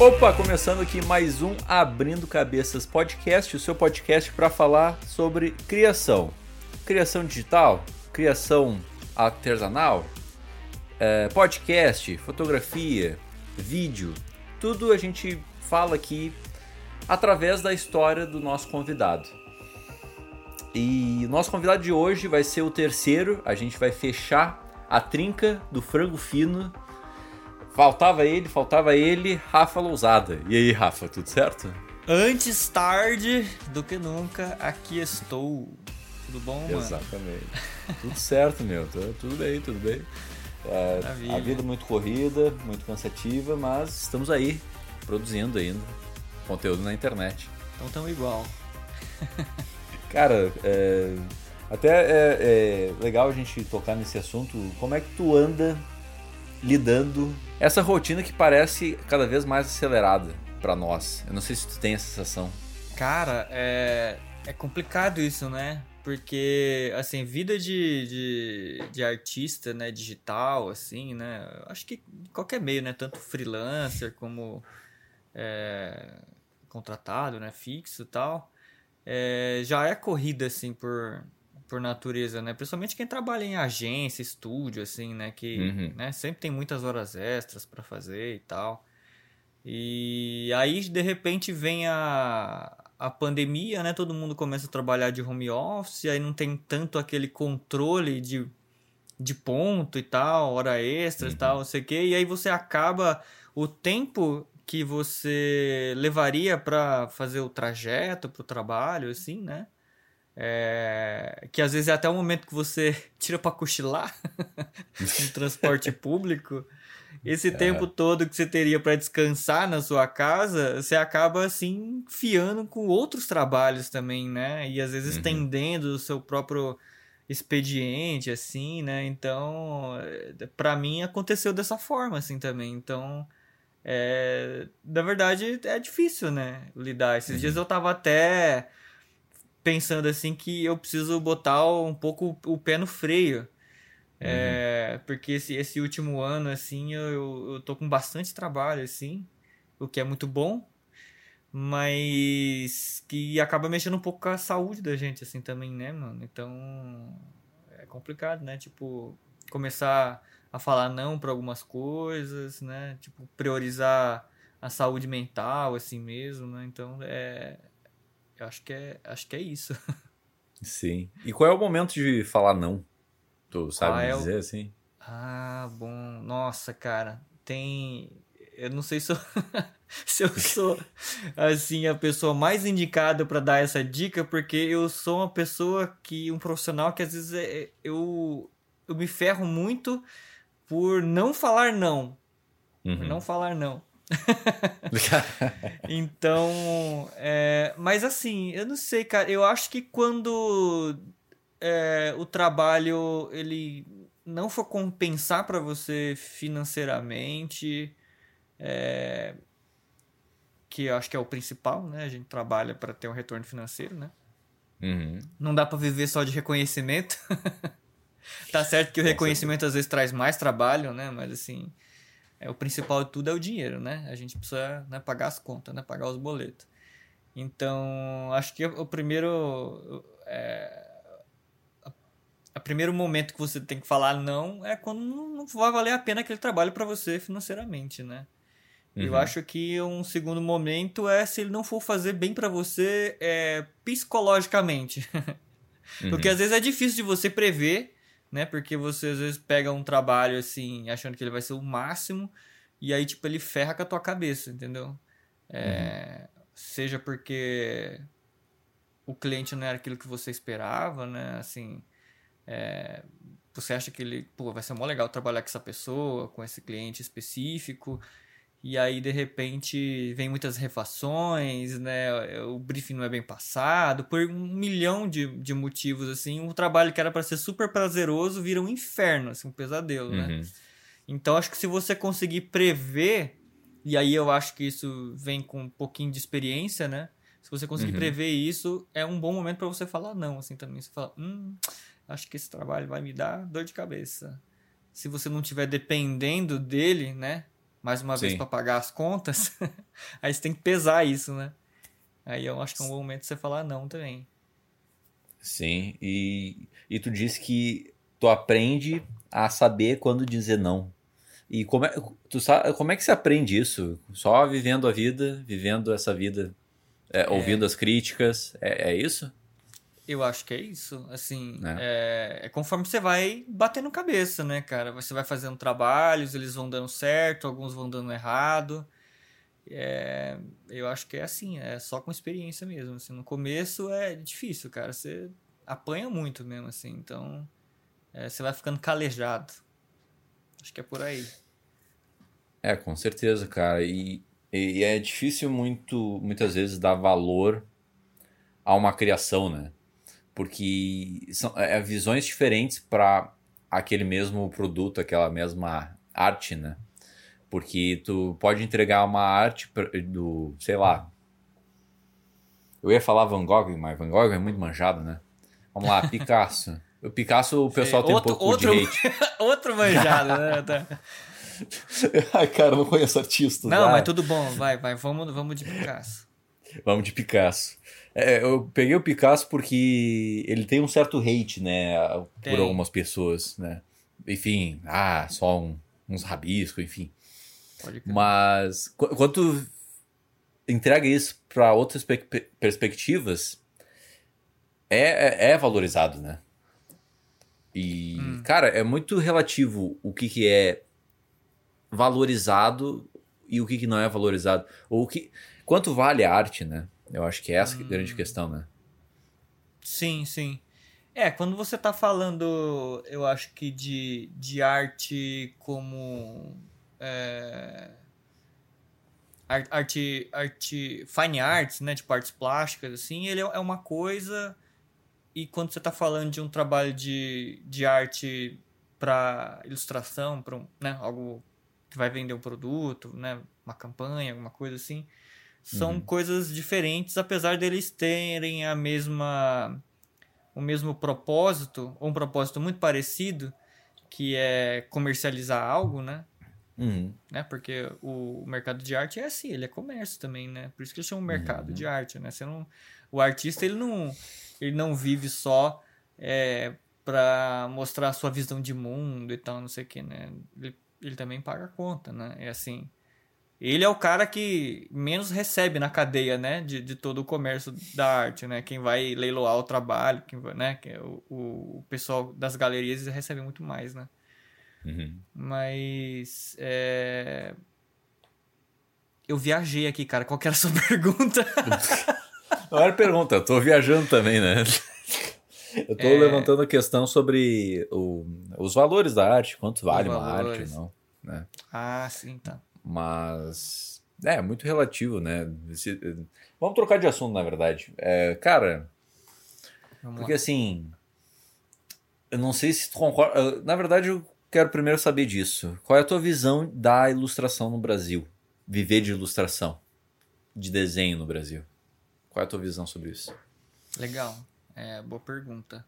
Opa, começando aqui mais um Abrindo Cabeças Podcast, o seu podcast para falar sobre criação. Criação digital, criação artesanal, é, podcast, fotografia, vídeo, tudo a gente fala aqui através da história do nosso convidado. E o nosso convidado de hoje vai ser o terceiro, a gente vai fechar a trinca do frango fino Faltava ele, faltava ele, Rafa Lousada. E aí, Rafa, tudo certo? Antes tarde do que nunca, aqui estou. Tudo bom, mano? Exatamente. tudo certo, meu. Tudo bem, tudo bem. É, a vida muito corrida, muito cansativa, mas estamos aí, produzindo ainda conteúdo na internet. Então estamos igual. Cara, é, até é, é legal a gente tocar nesse assunto. Como é que tu anda lidando essa rotina que parece cada vez mais acelerada para nós. Eu não sei se tu tem essa sensação. Cara, é, é complicado isso, né? Porque, assim, vida de, de, de, artista, né, digital, assim, né? Acho que qualquer meio, né? Tanto freelancer como é, contratado, né? Fixo e tal. É, já é corrida, assim, por, por natureza, né? Principalmente quem trabalha em agência, estúdio, assim, né? Que uhum. né? sempre tem muitas horas extras para fazer e tal. E aí, de repente, vem a, a pandemia, né? Todo mundo começa a trabalhar de home office, aí não tem tanto aquele controle de, de ponto e tal, hora extras e uhum. tal, não sei o quê. E aí você acaba... O tempo que você levaria para fazer o trajeto para o trabalho, assim, né? É, que às vezes é até o momento que você tira para cochilar no transporte público. Esse é. tempo todo que você teria para descansar na sua casa, você acaba assim fiando com outros trabalhos também, né? E às vezes uhum. estendendo o seu próprio expediente, assim, né? Então, para mim aconteceu dessa forma, assim também. Então, é, na verdade, é difícil, né? Lidar. Esses uhum. dias eu tava até pensando assim que eu preciso botar um pouco o pé no freio. É, uhum. porque esse, esse último ano, assim, eu, eu tô com bastante trabalho, assim, o que é muito bom, mas que acaba mexendo um pouco com a saúde da gente, assim, também, né, mano? Então, é complicado, né? Tipo, começar a falar não para algumas coisas, né? Tipo, priorizar a saúde mental, assim mesmo, né? Então, é, eu acho que é, acho que é isso. Sim. E qual é o momento de falar não? Tu sabe ah, é dizer assim? Ah, bom. Nossa, cara. Tem. Eu não sei se eu, se eu sou assim a pessoa mais indicada para dar essa dica, porque eu sou uma pessoa que um profissional que às vezes é, eu eu me ferro muito por não falar não. Uhum. Por não falar não. então, é, mas assim, eu não sei, cara. Eu acho que quando é, o trabalho ele não for compensar para você financeiramente, é, que eu acho que é o principal, né? A gente trabalha para ter um retorno financeiro, né? Uhum. Não dá para viver só de reconhecimento. tá certo que o reconhecimento às vezes traz mais trabalho, né? Mas assim, é, o principal de tudo é o dinheiro, né? A gente precisa né, pagar as contas, né? Pagar os boletos. Então, acho que o primeiro... É, o primeiro momento que você tem que falar não é quando não vai valer a pena aquele trabalho para você financeiramente, né? Uhum. Eu acho que um segundo momento é se ele não for fazer bem para você é, psicologicamente. uhum. Porque às vezes é difícil de você prever né? Porque você às vezes pega um trabalho assim, achando que ele vai ser o máximo, e aí, tipo, ele ferra com a tua cabeça, entendeu? É, uhum. Seja porque o cliente não era aquilo que você esperava, né? Assim, é, você acha que ele, pô, vai ser mó legal trabalhar com essa pessoa, com esse cliente específico, e aí de repente vem muitas refações, né? O briefing não é bem passado, por um milhão de, de motivos assim, um trabalho que era para ser super prazeroso vira um inferno, assim, um pesadelo, né? uhum. né? Então acho que se você conseguir prever, e aí eu acho que isso vem com um pouquinho de experiência, né? Se você conseguir uhum. prever isso, é um bom momento para você falar não, assim também. Você fala, hum, acho que esse trabalho vai me dar dor de cabeça. Se você não estiver dependendo dele, né? Mais uma Sim. vez para pagar as contas, aí você tem que pesar isso, né? Aí eu acho que é um bom momento você falar não também. Sim, e, e tu disse que tu aprende a saber quando dizer não. E como é, tu sabe, como é que se aprende isso? Só vivendo a vida, vivendo essa vida, é, é. ouvindo as críticas, é, é, isso? Eu acho que é isso. Assim, é. é. é. conforme você vai batendo cabeça, né, cara? Você vai fazendo trabalhos, eles vão dando certo, alguns vão dando errado. É, eu acho que é assim, é só com experiência mesmo. Assim, no começo é difícil, cara. Você apanha muito mesmo, assim. Então, é, você vai ficando calejado. Acho que é por aí. É, com certeza, cara. E, e é difícil muito, muitas vezes dar valor a uma criação, né? Porque são é, visões diferentes para aquele mesmo produto, aquela mesma arte, né? Porque tu pode entregar uma arte do, sei lá. Eu ia falar Van Gogh, mas Van Gogh é muito manjado, né? Vamos lá, Picasso. O Picasso, o pessoal tem outro, um pouco outro, de hate. outro manjado, né? Tá. Ai, cara, eu não conheço artistas. Não, mas tudo bom, vai, vai, vamos, vamos de Picasso. Vamos de Picasso. É, eu peguei o Picasso porque ele tem um certo hate, né, tem. por algumas pessoas, né? Enfim, ah, só um, uns rabiscos, enfim. Mas quando tu entrega isso para outras perspectivas, é, é, é, valorizado, né? E, hum. cara, é muito relativo o que, que é valorizado e o que, que não é valorizado. Ou o que, quanto vale a arte, né? Eu acho que é essa hum. a grande questão, né? Sim, sim. É, quando você tá falando, eu acho que de, de arte como é, arte, arte, fine arts, né, tipo artes plásticas, assim, ele é, é uma coisa e quando você está falando de um trabalho de, de arte para ilustração, para um, né, algo que vai vender um produto, né, uma campanha, alguma coisa assim, são uhum. coisas diferentes, apesar deles terem a mesma o mesmo propósito, ou um propósito muito parecido, que é comercializar algo, né? Uhum. Né? Porque o mercado de arte é assim, ele é comércio também, né? Por isso que eles chamam mercado uhum. de arte, né? Você não, o artista, ele não, ele não vive só é, para mostrar a sua visão de mundo e tal, não sei o que, né? Ele, ele também paga a conta, né? É assim, ele é o cara que menos recebe na cadeia, né, de, de todo o comércio da arte, né? Quem vai leiloar o trabalho, quem vai, né? Que é o, o pessoal das galerias recebe muito mais, né? Uhum. Mas. É... Eu viajei aqui, cara. Qual que era a sua pergunta? Não era pergunta, eu tô viajando também, né? Eu tô é... levantando a questão sobre o, os valores da arte, quanto vale uma arte não, né? Ah, sim, tá. Mas é muito relativo, né? vamos trocar de assunto, na verdade. É, cara, vamos porque lá. assim, eu não sei se tu concorda. Na verdade, eu quero primeiro saber disso. Qual é a tua visão da ilustração no Brasil? Viver de ilustração, de desenho no Brasil. Qual é a tua visão sobre isso? Legal, é, boa pergunta.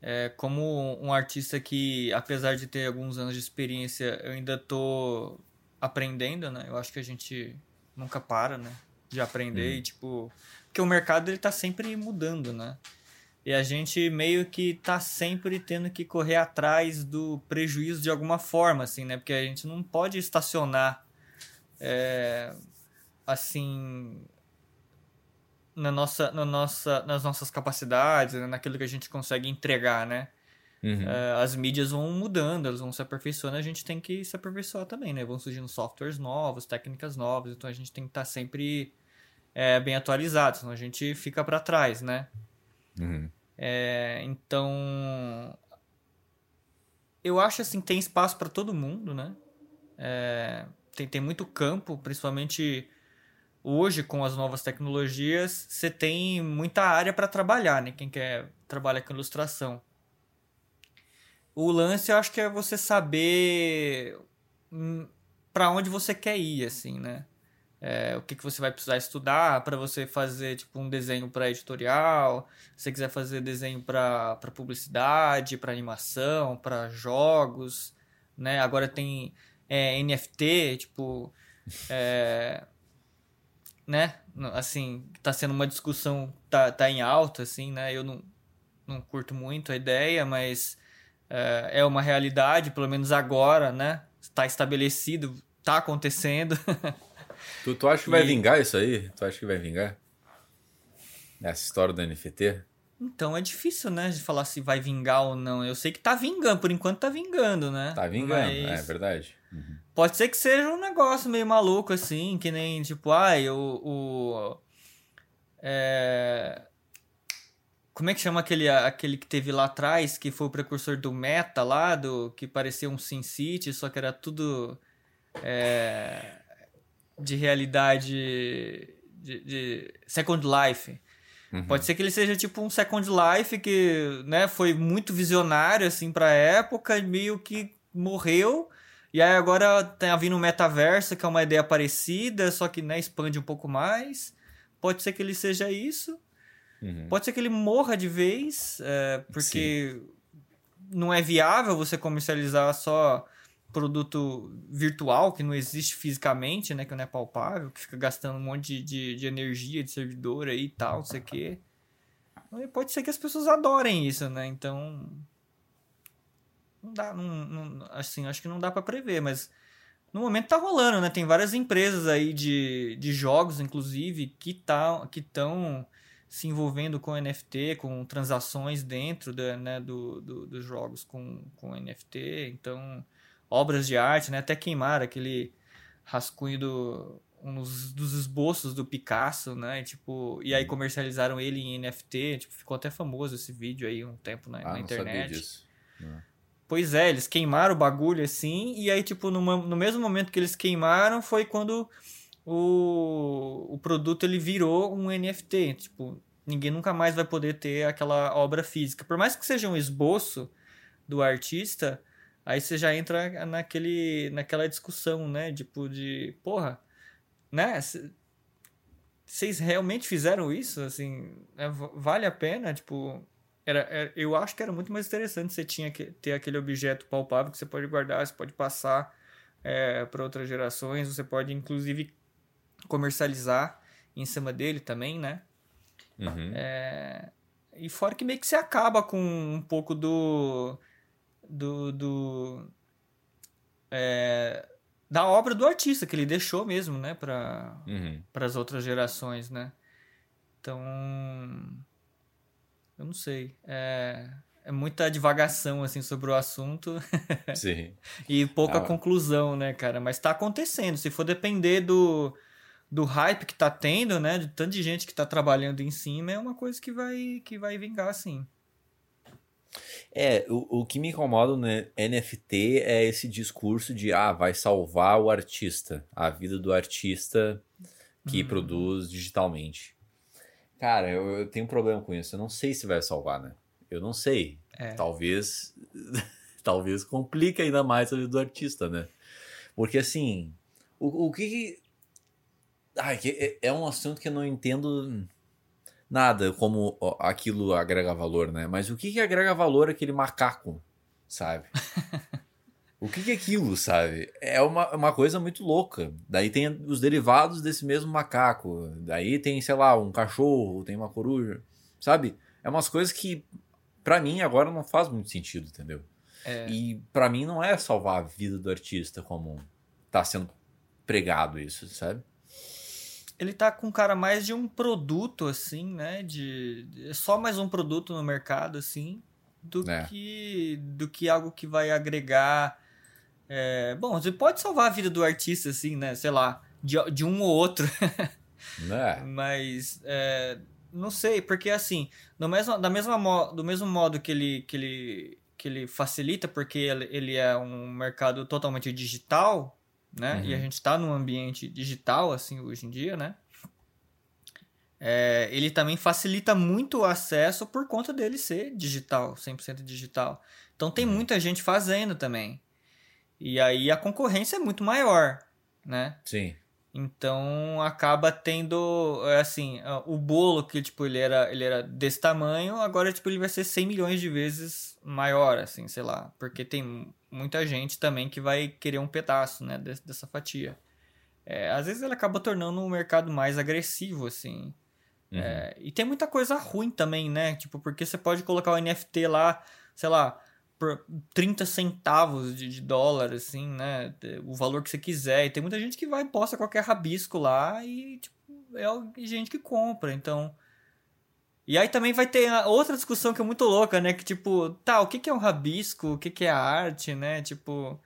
É, como um artista que, apesar de ter alguns anos de experiência, eu ainda tô aprendendo, né? Eu acho que a gente nunca para, né? De aprender hum. e, tipo... Porque o mercado, ele tá sempre mudando, né? E a gente meio que tá sempre tendo que correr atrás do prejuízo de alguma forma, assim, né? Porque a gente não pode estacionar, é, assim, na nossa, na nossa, nas nossas capacidades, né? naquilo que a gente consegue entregar, né? Uhum. É, as mídias vão mudando, elas vão se aperfeiçoando, a gente tem que se aperfeiçoar também, né? Vão surgindo softwares novos, técnicas novas, então a gente tem que estar tá sempre é, bem atualizado, senão a gente fica para trás, né? Uhum. É, então, eu acho assim tem espaço para todo mundo, né? É, tem, tem muito campo, principalmente hoje com as novas tecnologias, você tem muita área para trabalhar, né? Quem quer trabalhar com ilustração. O lance eu acho que é você saber hum, para onde você quer ir, assim, né? é, o que, que você vai precisar estudar para você fazer tipo um desenho para editorial, se você quiser fazer desenho para publicidade, para animação, para jogos, né? Agora tem é, NFT, tipo. É, né? Assim, tá sendo uma discussão, tá, tá em alta, assim, né? Eu não, não curto muito a ideia, mas é, é uma realidade, pelo menos agora, né? Está estabelecido, tá acontecendo. tu, tu acha que vai vingar isso aí? Tu acha que vai vingar? Essa história do NFT? Então é difícil, né, de falar se vai vingar ou não. Eu sei que tá vingando, por enquanto tá vingando, né? Tá vingando, Mas... é verdade. Uhum. Pode ser que seja um negócio meio maluco, assim, que nem, tipo, ai, o. o é... Como é que chama aquele, aquele que teve lá atrás, que foi o precursor do Meta lá, do, que parecia um Sin City, só que era tudo é, de realidade de, de Second Life. Uhum. Pode ser que ele seja tipo um Second Life que, né, foi muito visionário assim para época, meio que morreu. E aí agora tá vindo um metaverso, que é uma ideia parecida, só que né, expande um pouco mais. Pode ser que ele seja isso. Uhum. Pode ser que ele morra de vez, é, porque Sim. não é viável você comercializar só produto virtual que não existe fisicamente, né? Que não é palpável, que fica gastando um monte de, de, de energia de servidor aí e tal, não sei o quê. Pode ser que as pessoas adorem isso, né? Então. Não dá. Não, não, assim, acho que não dá para prever, mas. No momento tá rolando, né? Tem várias empresas aí de, de jogos, inclusive, que tá, que estão se envolvendo com NFT, com transações dentro da, né, do, do, dos jogos com, com NFT. Então, obras de arte, né? Até queimaram aquele rascunho do um dos esboços do Picasso, né? Tipo, e aí comercializaram ele em NFT, tipo, ficou até famoso esse vídeo aí um tempo na, ah, na internet. Pois é, eles queimaram o bagulho assim, e aí, tipo, no, no mesmo momento que eles queimaram, foi quando o, o produto ele virou um NFT. Tipo, ninguém nunca mais vai poder ter aquela obra física. Por mais que seja um esboço do artista, Aí você já entra naquele, naquela discussão, né? Tipo, de, porra, né? Vocês realmente fizeram isso? Assim, é, vale a pena? Tipo, era, era, é, eu acho que era muito mais interessante você tinha que ter aquele objeto palpável que você pode guardar, você pode passar é, para outras gerações, você pode inclusive comercializar em cima dele também, né? Uhum. É, e fora que meio que você acaba com um pouco do do, do é, da obra do artista que ele deixou mesmo, né, para uhum. as outras gerações, né? Então, eu não sei, é, é muita divagação assim sobre o assunto. Sim. e pouca ah. conclusão, né, cara? Mas está acontecendo. Se for depender do do hype que tá tendo, né, de tanta gente que tá trabalhando em cima, é uma coisa que vai que vai vingar sim. É, o, o que me incomoda no NFT é esse discurso de ah, vai salvar o artista, a vida do artista que uhum. produz digitalmente. Cara, eu, eu, tenho um problema com isso. Eu não sei se vai salvar, né? Eu não sei. É. Talvez. talvez complique ainda mais a vida do artista, né? Porque assim. O, o que. Ai, é, é um assunto que eu não entendo nada como aquilo agrega valor, né? Mas o que, que agrega valor aquele macaco, sabe? o que, que é aquilo, sabe? É uma, uma coisa muito louca. Daí tem os derivados desse mesmo macaco. Daí tem, sei lá, um cachorro, tem uma coruja, sabe? É umas coisas que, para mim, agora não faz muito sentido, entendeu? É. E para mim não é salvar a vida do artista como tá sendo pregado isso, sabe? Ele tá com cara mais de um produto, assim, né? De, de só mais um produto no mercado, assim, do, é. que, do que algo que vai agregar. É, bom, você pode salvar a vida do artista, assim, né? Sei lá, de, de um ou outro. é. Mas é, não sei, porque assim, no mesmo, da mesma do mesmo modo que ele, que ele, que ele facilita, porque ele, ele é um mercado totalmente digital, né? Uhum. E a uhum. gente está num ambiente digital, assim, hoje em dia, né? É, ele também facilita muito o acesso por conta dele ser digital, 100% digital. Então tem uhum. muita gente fazendo também. E aí a concorrência é muito maior, né? Sim. Então acaba tendo, é assim, o bolo que tipo ele era, ele era desse tamanho, agora tipo ele vai ser 100 milhões de vezes maior, assim, sei lá, porque tem muita gente também que vai querer um pedaço, né, dessa fatia. É, às vezes ele acaba tornando um mercado mais agressivo, assim. Uhum. É, e tem muita coisa ruim também, né? Tipo, porque você pode colocar o NFT lá, sei lá, por 30 centavos de, de, dólar, assim, né? O valor que você quiser. E tem muita gente que vai e posta qualquer rabisco lá e, tipo, é gente que compra. Então. E aí também vai ter outra discussão que é muito louca, né? Que, tipo, tá, o que, que é um rabisco? O que, que é arte, né? Tipo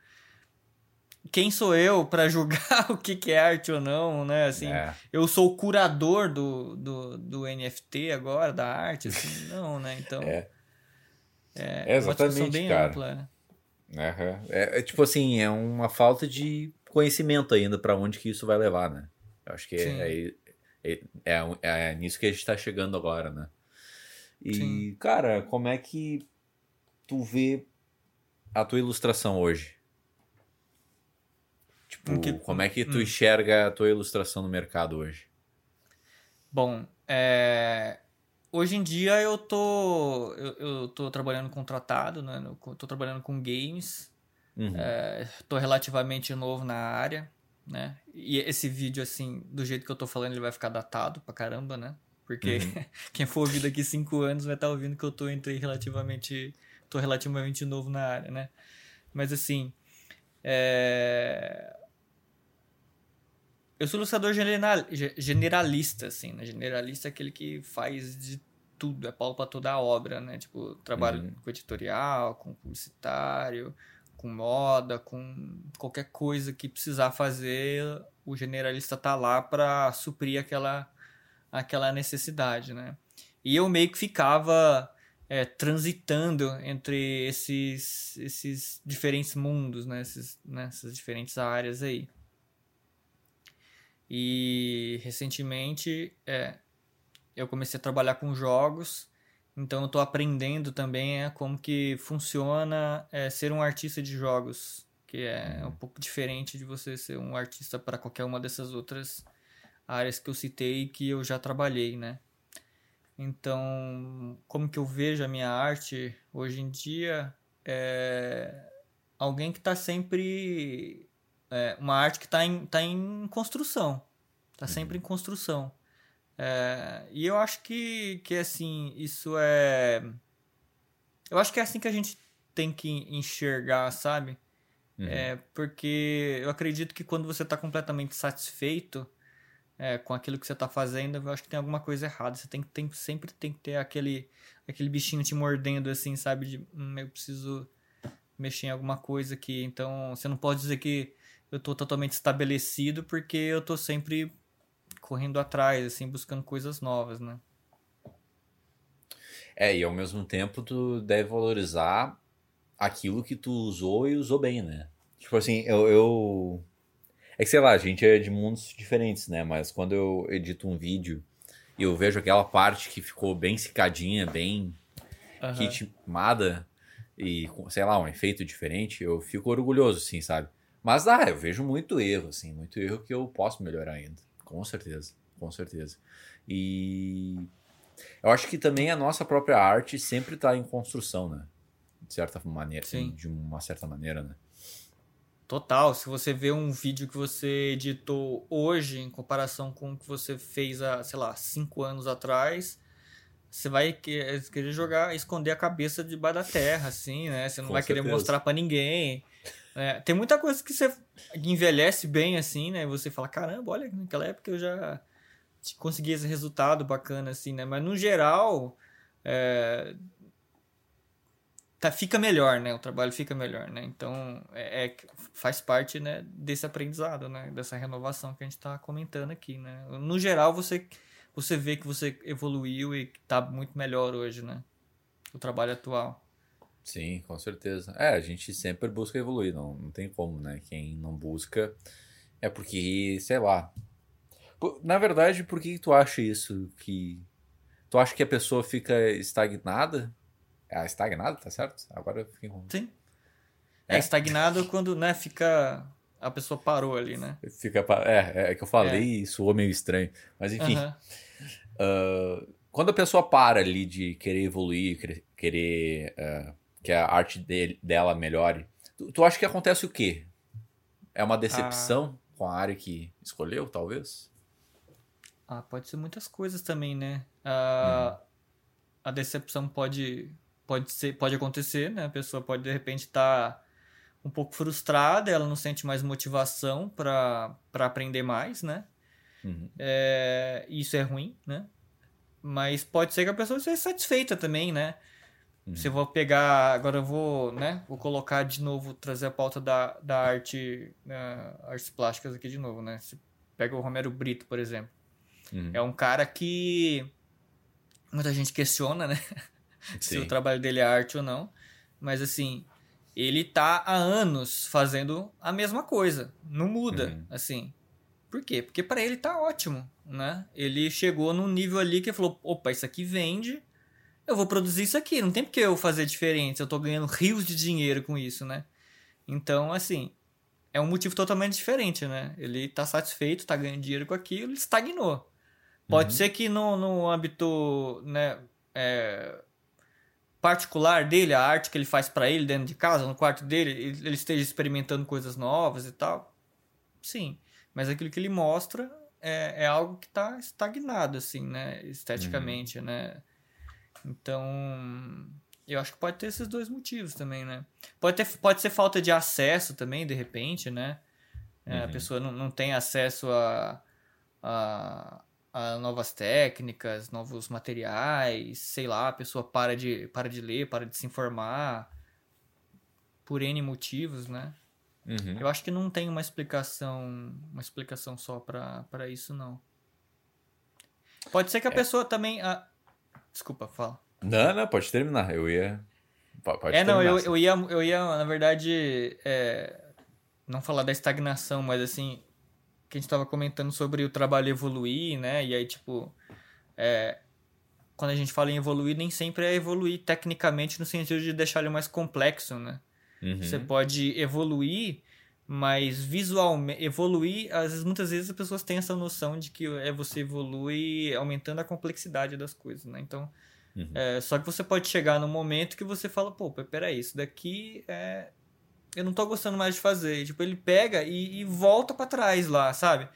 quem sou eu para julgar o que, que é arte ou não, né? Assim, é. eu sou o curador do, do, do NFT agora, da arte, assim, não, né? Então. É, é, é exatamente, bem cara. ampla. Né? É, é, tipo assim, é uma falta de conhecimento ainda para onde que isso vai levar, né? Eu acho que é, é, é, é, nisso que a gente tá chegando agora, né? E, Sim. cara, como é que tu vê a tua ilustração hoje? Tipo, que... como é que tu hum. enxerga a tua ilustração no mercado hoje? Bom, é... hoje em dia eu tô, eu, eu tô trabalhando com tratado, né? Eu tô trabalhando com games. Uhum. É, tô relativamente novo na área, né? E esse vídeo, assim, do jeito que eu tô falando, ele vai ficar datado pra caramba, né? Porque uhum. quem for ouvir daqui cinco anos vai estar tá ouvindo que eu tô entre relativamente. tô relativamente novo na área, né? Mas assim. É eu sou ilustrador general, generalista, assim, né? Generalista é aquele que faz de tudo, é pau pra toda a obra, né? Tipo, trabalho uhum. com editorial, com publicitário, com moda, com qualquer coisa que precisar fazer, o generalista tá lá para suprir aquela, aquela necessidade, né? E eu meio que ficava é, transitando entre esses, esses diferentes mundos, né? Esses, né? Essas diferentes áreas aí. E recentemente é, eu comecei a trabalhar com jogos, então eu estou aprendendo também é, como que funciona é, ser um artista de jogos, que é um pouco diferente de você ser um artista para qualquer uma dessas outras áreas que eu citei que eu já trabalhei, né? Então, como que eu vejo a minha arte hoje em dia é alguém que está sempre é uma arte que está em, tá em construção. Está sempre em uhum. construção. É, e eu acho que, que, assim, isso é... Eu acho que é assim que a gente tem que enxergar, sabe? Uhum. É, porque eu acredito que quando você está completamente satisfeito é, com aquilo que você está fazendo, eu acho que tem alguma coisa errada. Você tem, tem, sempre tem que ter aquele, aquele bichinho te mordendo, assim, sabe? De, hum, eu preciso mexer em alguma coisa aqui. Então, você não pode dizer que eu tô totalmente estabelecido porque eu tô sempre correndo atrás, assim, buscando coisas novas, né? É, e ao mesmo tempo tu deve valorizar aquilo que tu usou e usou bem, né? Tipo assim, eu, eu... É que sei lá, a gente é de mundos diferentes, né? Mas quando eu edito um vídeo e eu vejo aquela parte que ficou bem cicadinha, bem uhum. ritmada e, sei lá, um efeito diferente, eu fico orgulhoso, assim, sabe? Mas ah, eu vejo muito erro, assim, muito erro que eu posso melhorar ainda. Com certeza, com certeza. E eu acho que também a nossa própria arte sempre está em construção, né? De certa maneira, Sim. de uma certa maneira, né? Total, se você vê um vídeo que você editou hoje em comparação com o que você fez há, sei lá, cinco anos atrás, você vai querer jogar, esconder a cabeça debaixo da terra, assim, né? Você não com vai certeza. querer mostrar para ninguém. É, tem muita coisa que você envelhece bem assim, né? Você fala, caramba, olha, naquela época eu já consegui esse resultado bacana, assim, né? Mas no geral, é, tá, fica melhor, né? O trabalho fica melhor, né? Então, é, é, faz parte né, desse aprendizado, né? Dessa renovação que a gente tá comentando aqui, né? No geral, você, você vê que você evoluiu e tá muito melhor hoje, né? O trabalho atual. Sim, com certeza. É, a gente sempre busca evoluir, não, não tem como, né? Quem não busca é porque, sei lá. Na verdade, por que tu acha isso? Que tu acha que a pessoa fica estagnada? Ah, estagnada, tá certo? Agora eu fiquei com... Sim. É, é estagnado quando, né, fica a pessoa parou ali, né? Fica é, é que eu falei é. e soou meio estranho, mas enfim. Uh, quando a pessoa para ali de querer evoluir, querer, querer uh, que a arte dele, dela melhore, Tu, tu acha que acontece o quê? É uma decepção ah. com a área que escolheu, talvez? Ah, pode ser muitas coisas também, né? Ah, hum. A decepção pode, pode, ser, pode acontecer, né? A pessoa pode, de repente, estar tá um pouco frustrada, ela não sente mais motivação para aprender mais, né? Uhum. É, isso é ruim, né? Mas pode ser que a pessoa seja satisfeita também, né? Se eu vou pegar. Agora eu vou, né? Vou colocar de novo, trazer a pauta da, da arte. Uh, artes plásticas aqui de novo, né? Se pega o Romero Brito, por exemplo. Uhum. É um cara que. Muita gente questiona, né? Se o trabalho dele é arte ou não. Mas assim, ele tá há anos fazendo a mesma coisa. Não muda, uhum. assim. Por quê? Porque para ele tá ótimo, né? Ele chegou num nível ali que falou: opa, isso aqui vende, eu vou produzir isso aqui. Não tem porque eu fazer diferente. Eu tô ganhando rios de dinheiro com isso, né? Então, assim, é um motivo totalmente diferente, né? Ele tá satisfeito, tá ganhando dinheiro com aquilo, ele estagnou. Pode uhum. ser que no, no âmbito, né, é, particular dele, a arte que ele faz para ele dentro de casa, no quarto dele, ele, ele esteja experimentando coisas novas e tal. Sim. Mas aquilo que ele mostra é, é algo que está estagnado, assim, né? Esteticamente, uhum. né? Então, eu acho que pode ter esses dois motivos também, né? Pode, ter, pode ser falta de acesso também, de repente, né? É, uhum. A pessoa não, não tem acesso a, a, a, novas técnicas, novos materiais, sei lá, a pessoa para de, para de ler, para de se informar por N motivos, né? Uhum. Eu acho que não tem uma explicação, uma explicação só para isso, não. Pode ser que a é. pessoa também. Ah, desculpa, fala. Não, não, pode terminar. Eu ia. Pode é, não, eu, eu, ia, eu ia, na verdade, é, não falar da estagnação, mas assim, que a gente estava comentando sobre o trabalho evoluir, né? E aí, tipo, é, quando a gente fala em evoluir, nem sempre é evoluir tecnicamente no sentido de deixar ele mais complexo, né? Uhum. Você pode evoluir, mas visualmente evoluir, às vezes, muitas vezes as pessoas têm essa noção de que é você evolui aumentando a complexidade das coisas, né? Então, uhum. é, só que você pode chegar num momento que você fala, pô, peraí, isso daqui é eu não tô gostando mais de fazer. Tipo, ele pega e, e volta para trás lá, sabe?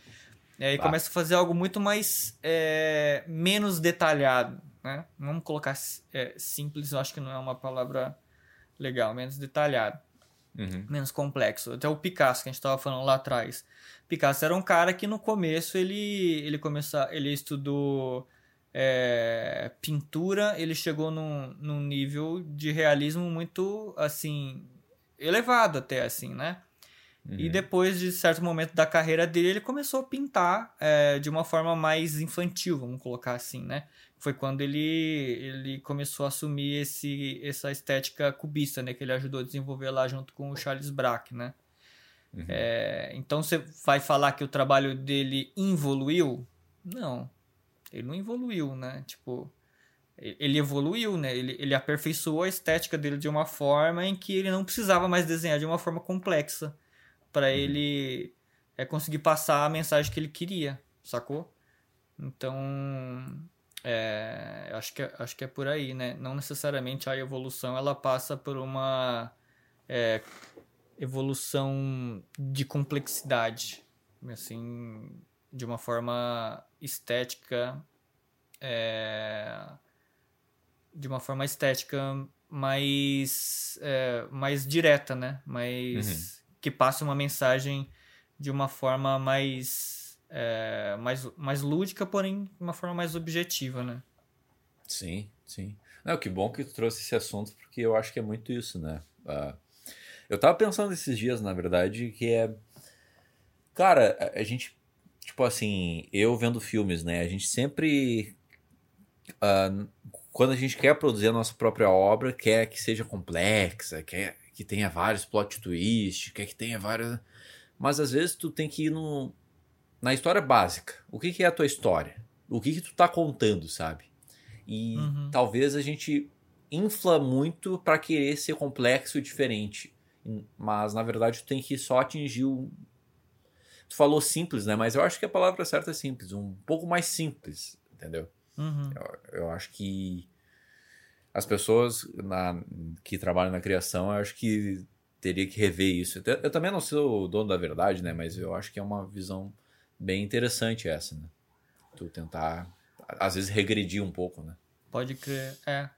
E aí tá. começa a fazer algo muito mais é, menos detalhado, né? Vamos colocar é, simples, eu acho que não é uma palavra legal, menos detalhado. Uhum. Menos complexo. Até o Picasso, que a gente estava falando lá atrás. Picasso era um cara que no começo ele, ele, começou, ele estudou é, pintura, ele chegou num, num nível de realismo muito, assim, elevado até, assim, né? Uhum. E depois de certo momento da carreira dele, ele começou a pintar é, de uma forma mais infantil, vamos colocar assim, né? Foi quando ele, ele começou a assumir esse, essa estética cubista, né? Que ele ajudou a desenvolver lá junto com o Charles Braque, né? Uhum. É, então você vai falar que o trabalho dele evoluiu? Não, ele não evoluiu, né? Tipo, ele evoluiu, né? Ele, ele aperfeiçoou a estética dele de uma forma em que ele não precisava mais desenhar de uma forma complexa para uhum. ele é, conseguir passar a mensagem que ele queria, sacou? Então, é, acho, que, é, acho que é por aí, né? Não necessariamente a evolução ela passa por uma é, evolução de complexidade, assim, de uma forma estética, é, de uma forma estética mais, é, mais direta, né? Mais, uhum. Que passe uma mensagem de uma forma mais, é, mais, mais lúdica, porém de uma forma mais objetiva, né? Sim, sim. Não, que bom que tu trouxe esse assunto, porque eu acho que é muito isso, né? Uh, eu tava pensando esses dias, na verdade, que é. Cara, a, gente. Tipo assim, eu vendo filmes, né? A gente sempre. Uh, quando a gente quer produzir a nossa própria obra, quer que seja complexa, quer que tenha vários plot twists, quer que tenha várias. Mas às vezes tu tem que ir no, na história básica. O que, que é a tua história? O que, que tu tá contando, sabe? E uhum. talvez a gente infla muito para querer ser complexo e diferente. Mas na verdade tu tem que só atingir o. Tu falou simples, né? Mas eu acho que a palavra certa é simples. Um pouco mais simples, entendeu? Uhum. Eu, eu, acho que as pessoas na, que trabalham na criação, eu acho que teria que rever isso. Eu também não sou o dono da verdade, né? Mas eu acho que é uma visão bem interessante essa, né? Tu tentar, às vezes, regredir um pouco, né? Pode crer, é.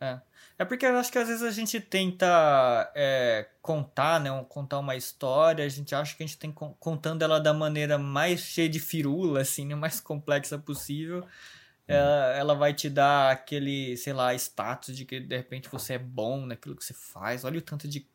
É. É porque eu acho que às vezes a gente tenta é, contar, né? Contar uma história, a gente acha que a gente tem contando ela da maneira mais cheia de firula, assim, né? mais complexa possível. Ela, ela vai te dar aquele, sei lá, status de que de repente você é bom naquilo que você faz. Olha o tanto de,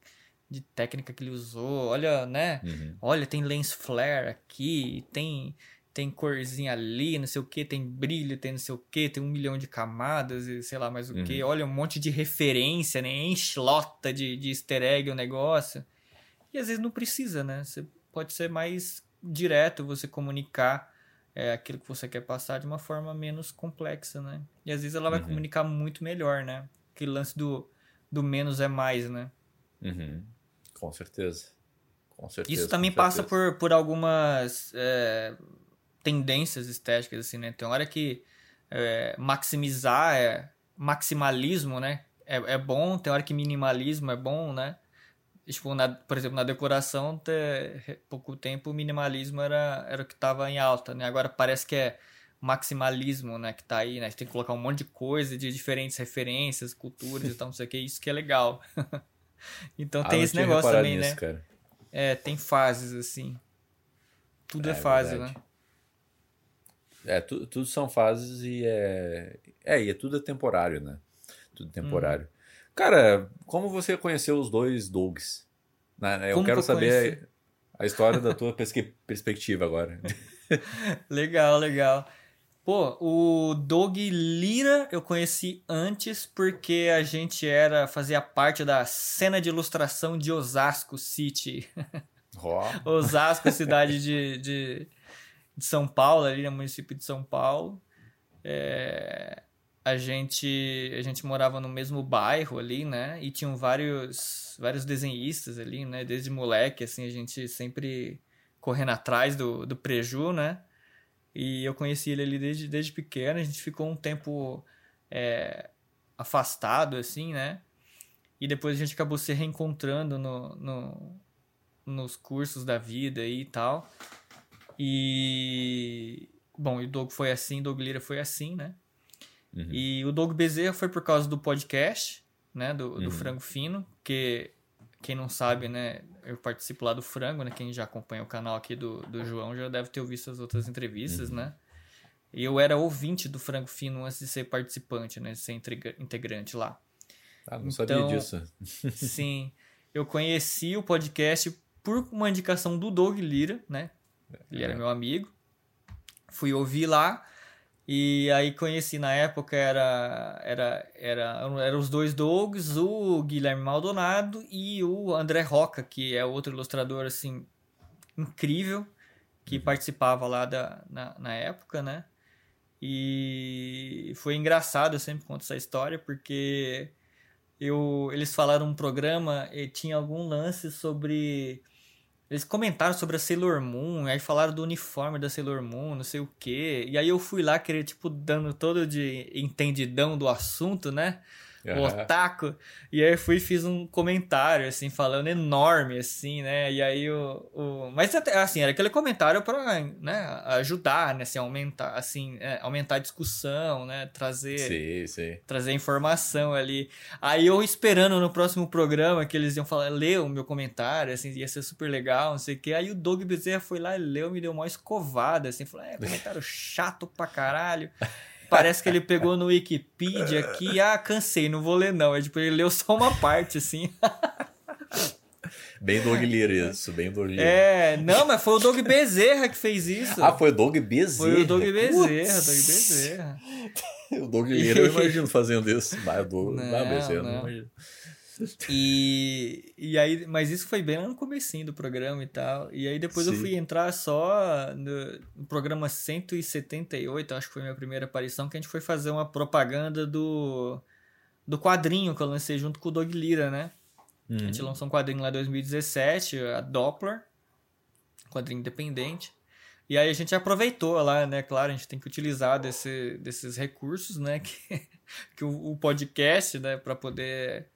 de técnica que ele usou. Olha, né? Uhum. Olha, tem lens flare aqui, tem tem corzinha ali, não sei o que, tem brilho, tem não sei o que, tem um milhão de camadas e sei lá mais o uhum. que. Olha, um monte de referência, né? Enche lota de, de easter egg o negócio. E às vezes não precisa, né? Você pode ser mais direto, você comunicar é, aquilo que você quer passar de uma forma menos complexa, né? E às vezes ela vai uhum. comunicar muito melhor, né? Aquele lance do, do menos é mais, né? Uhum. Com certeza. Com certeza. Isso também passa por, por algumas é, tendências estéticas, assim, né? Tem hora que é, maximizar é maximalismo, né? É, é bom, tem hora que minimalismo é bom, né? Tipo, na, por exemplo, na decoração, até pouco tempo o minimalismo era, era o que estava em alta, né? Agora parece que é maximalismo, né, que tá aí, né? Tem que colocar um monte de coisa de diferentes referências, culturas e tal, não sei o que, isso que é legal. então ah, tem esse negócio também, nisso, né? Cara. É, tem fases, assim. Tudo é, é fase, verdade. né? É, tu, tudo são fases e é. É, e é tudo é temporário, né? Tudo temporário. Hum. Cara, como você conheceu os dois Dougs? Né? Eu como quero saber a, a história da tua perspectiva agora. legal, legal. Pô, o Doug Lira eu conheci antes porque a gente era fazia parte da cena de ilustração de Osasco City. Oh. Osasco, cidade de, de, de São Paulo, ali no município de São Paulo. É, a gente a gente morava no mesmo bairro ali, né? E tinham vários vários desenhistas ali, né? Desde moleque, assim, a gente sempre correndo atrás do, do preju, né? E eu conheci ele ali desde, desde pequeno, a gente ficou um tempo é, afastado, assim, né? E depois a gente acabou se reencontrando no, no, nos cursos da vida e tal. E. Bom, e o Doug foi assim, o Doug Lira foi assim, né? Uhum. E o Doug Bezerra foi por causa do podcast, né? Do, do uhum. Frango Fino, que quem não sabe, né? Eu participo lá do Frango, né? Quem já acompanha o canal aqui do, do João já deve ter visto as outras entrevistas, uhum. né? E eu era ouvinte do Frango Fino antes de ser participante, né? De ser integrante lá. Ah, não então, sabia disso. sim. Eu conheci o podcast por uma indicação do Doug Lira, né? Ele era é. meu amigo. Fui ouvir lá. E aí conheci na época era era era eram os dois Dougs, o Guilherme Maldonado e o André Roca, que é outro ilustrador assim incrível que uhum. participava lá da, na, na época, né? E foi engraçado, eu sempre conto essa história porque eu eles falaram um programa e tinha algum lance sobre eles comentaram sobre a Sailor Moon, aí falaram do uniforme da Sailor Moon, não sei o quê. E aí eu fui lá querer, tipo, dando todo de entendidão do assunto, né? O otaku. E aí fui e fiz um comentário, assim, falando enorme, assim, né? E aí o. o... Mas assim, era aquele comentário para né, ajudar, né? Assim, aumentar, assim, é, aumentar a discussão, né? Trazer. Sim, sim. Trazer informação ali. Aí eu esperando no próximo programa que eles iam falar, ler o meu comentário, assim, ia ser super legal, não sei o quê. Aí o Doug Bezerra foi lá e leu, me deu uma escovada, assim, falou, é, comentário chato pra caralho. Parece que ele pegou no Wikipedia aqui, ah, cansei, não vou ler não. É tipo, ele leu só uma parte, assim. Bem Doug Lira isso, bem Doug Lira. É, não, mas foi o Doug Bezerra que fez isso. Ah, foi o Doug Bezerra. Foi o Doug Bezerra, Doug Bezerra. o Doug Lira eu imagino fazendo isso. Mas o Doug não, Bezerra não, não imagino. E, e aí, mas isso foi bem lá no comecinho do programa e tal. E aí depois Sim. eu fui entrar só no, no, programa 178, acho que foi minha primeira aparição, que a gente foi fazer uma propaganda do, do quadrinho que eu lancei junto com o Dog Lira, né? Uhum. A gente uhum. lançou um quadrinho lá em 2017, a Doppler, quadrinho independente. E aí a gente aproveitou lá, né? Claro, a gente tem que utilizar desse, desses recursos, né? Que, que o, o podcast, né? Para poder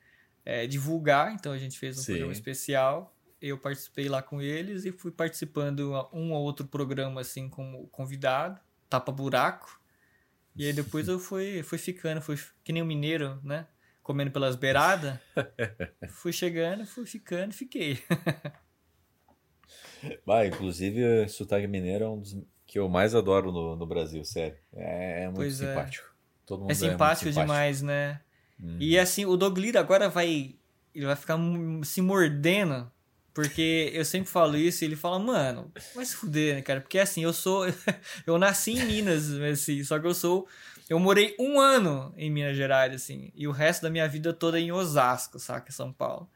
é, divulgar, então a gente fez um Sim. programa especial. Eu participei lá com eles e fui participando um ou outro programa assim como convidado, tapa buraco. E aí depois eu fui, fui ficando, fui que nem um mineiro, né? Comendo pelas beiradas. fui chegando, fui ficando, fiquei. Bah, inclusive, sotaque mineiro é um dos que eu mais adoro no, no Brasil, sério. É, é muito Pois é. simpático. Todo mundo É muito simpático demais, né? E assim, o Dogliro agora vai. Ele vai ficar se mordendo. Porque eu sempre falo isso e ele fala, mano, vai se fuder, né, cara? Porque assim, eu sou. eu nasci em Minas, assim, só que eu sou. Eu morei um ano em Minas Gerais, assim, e o resto da minha vida toda em Osasco, saca? São Paulo.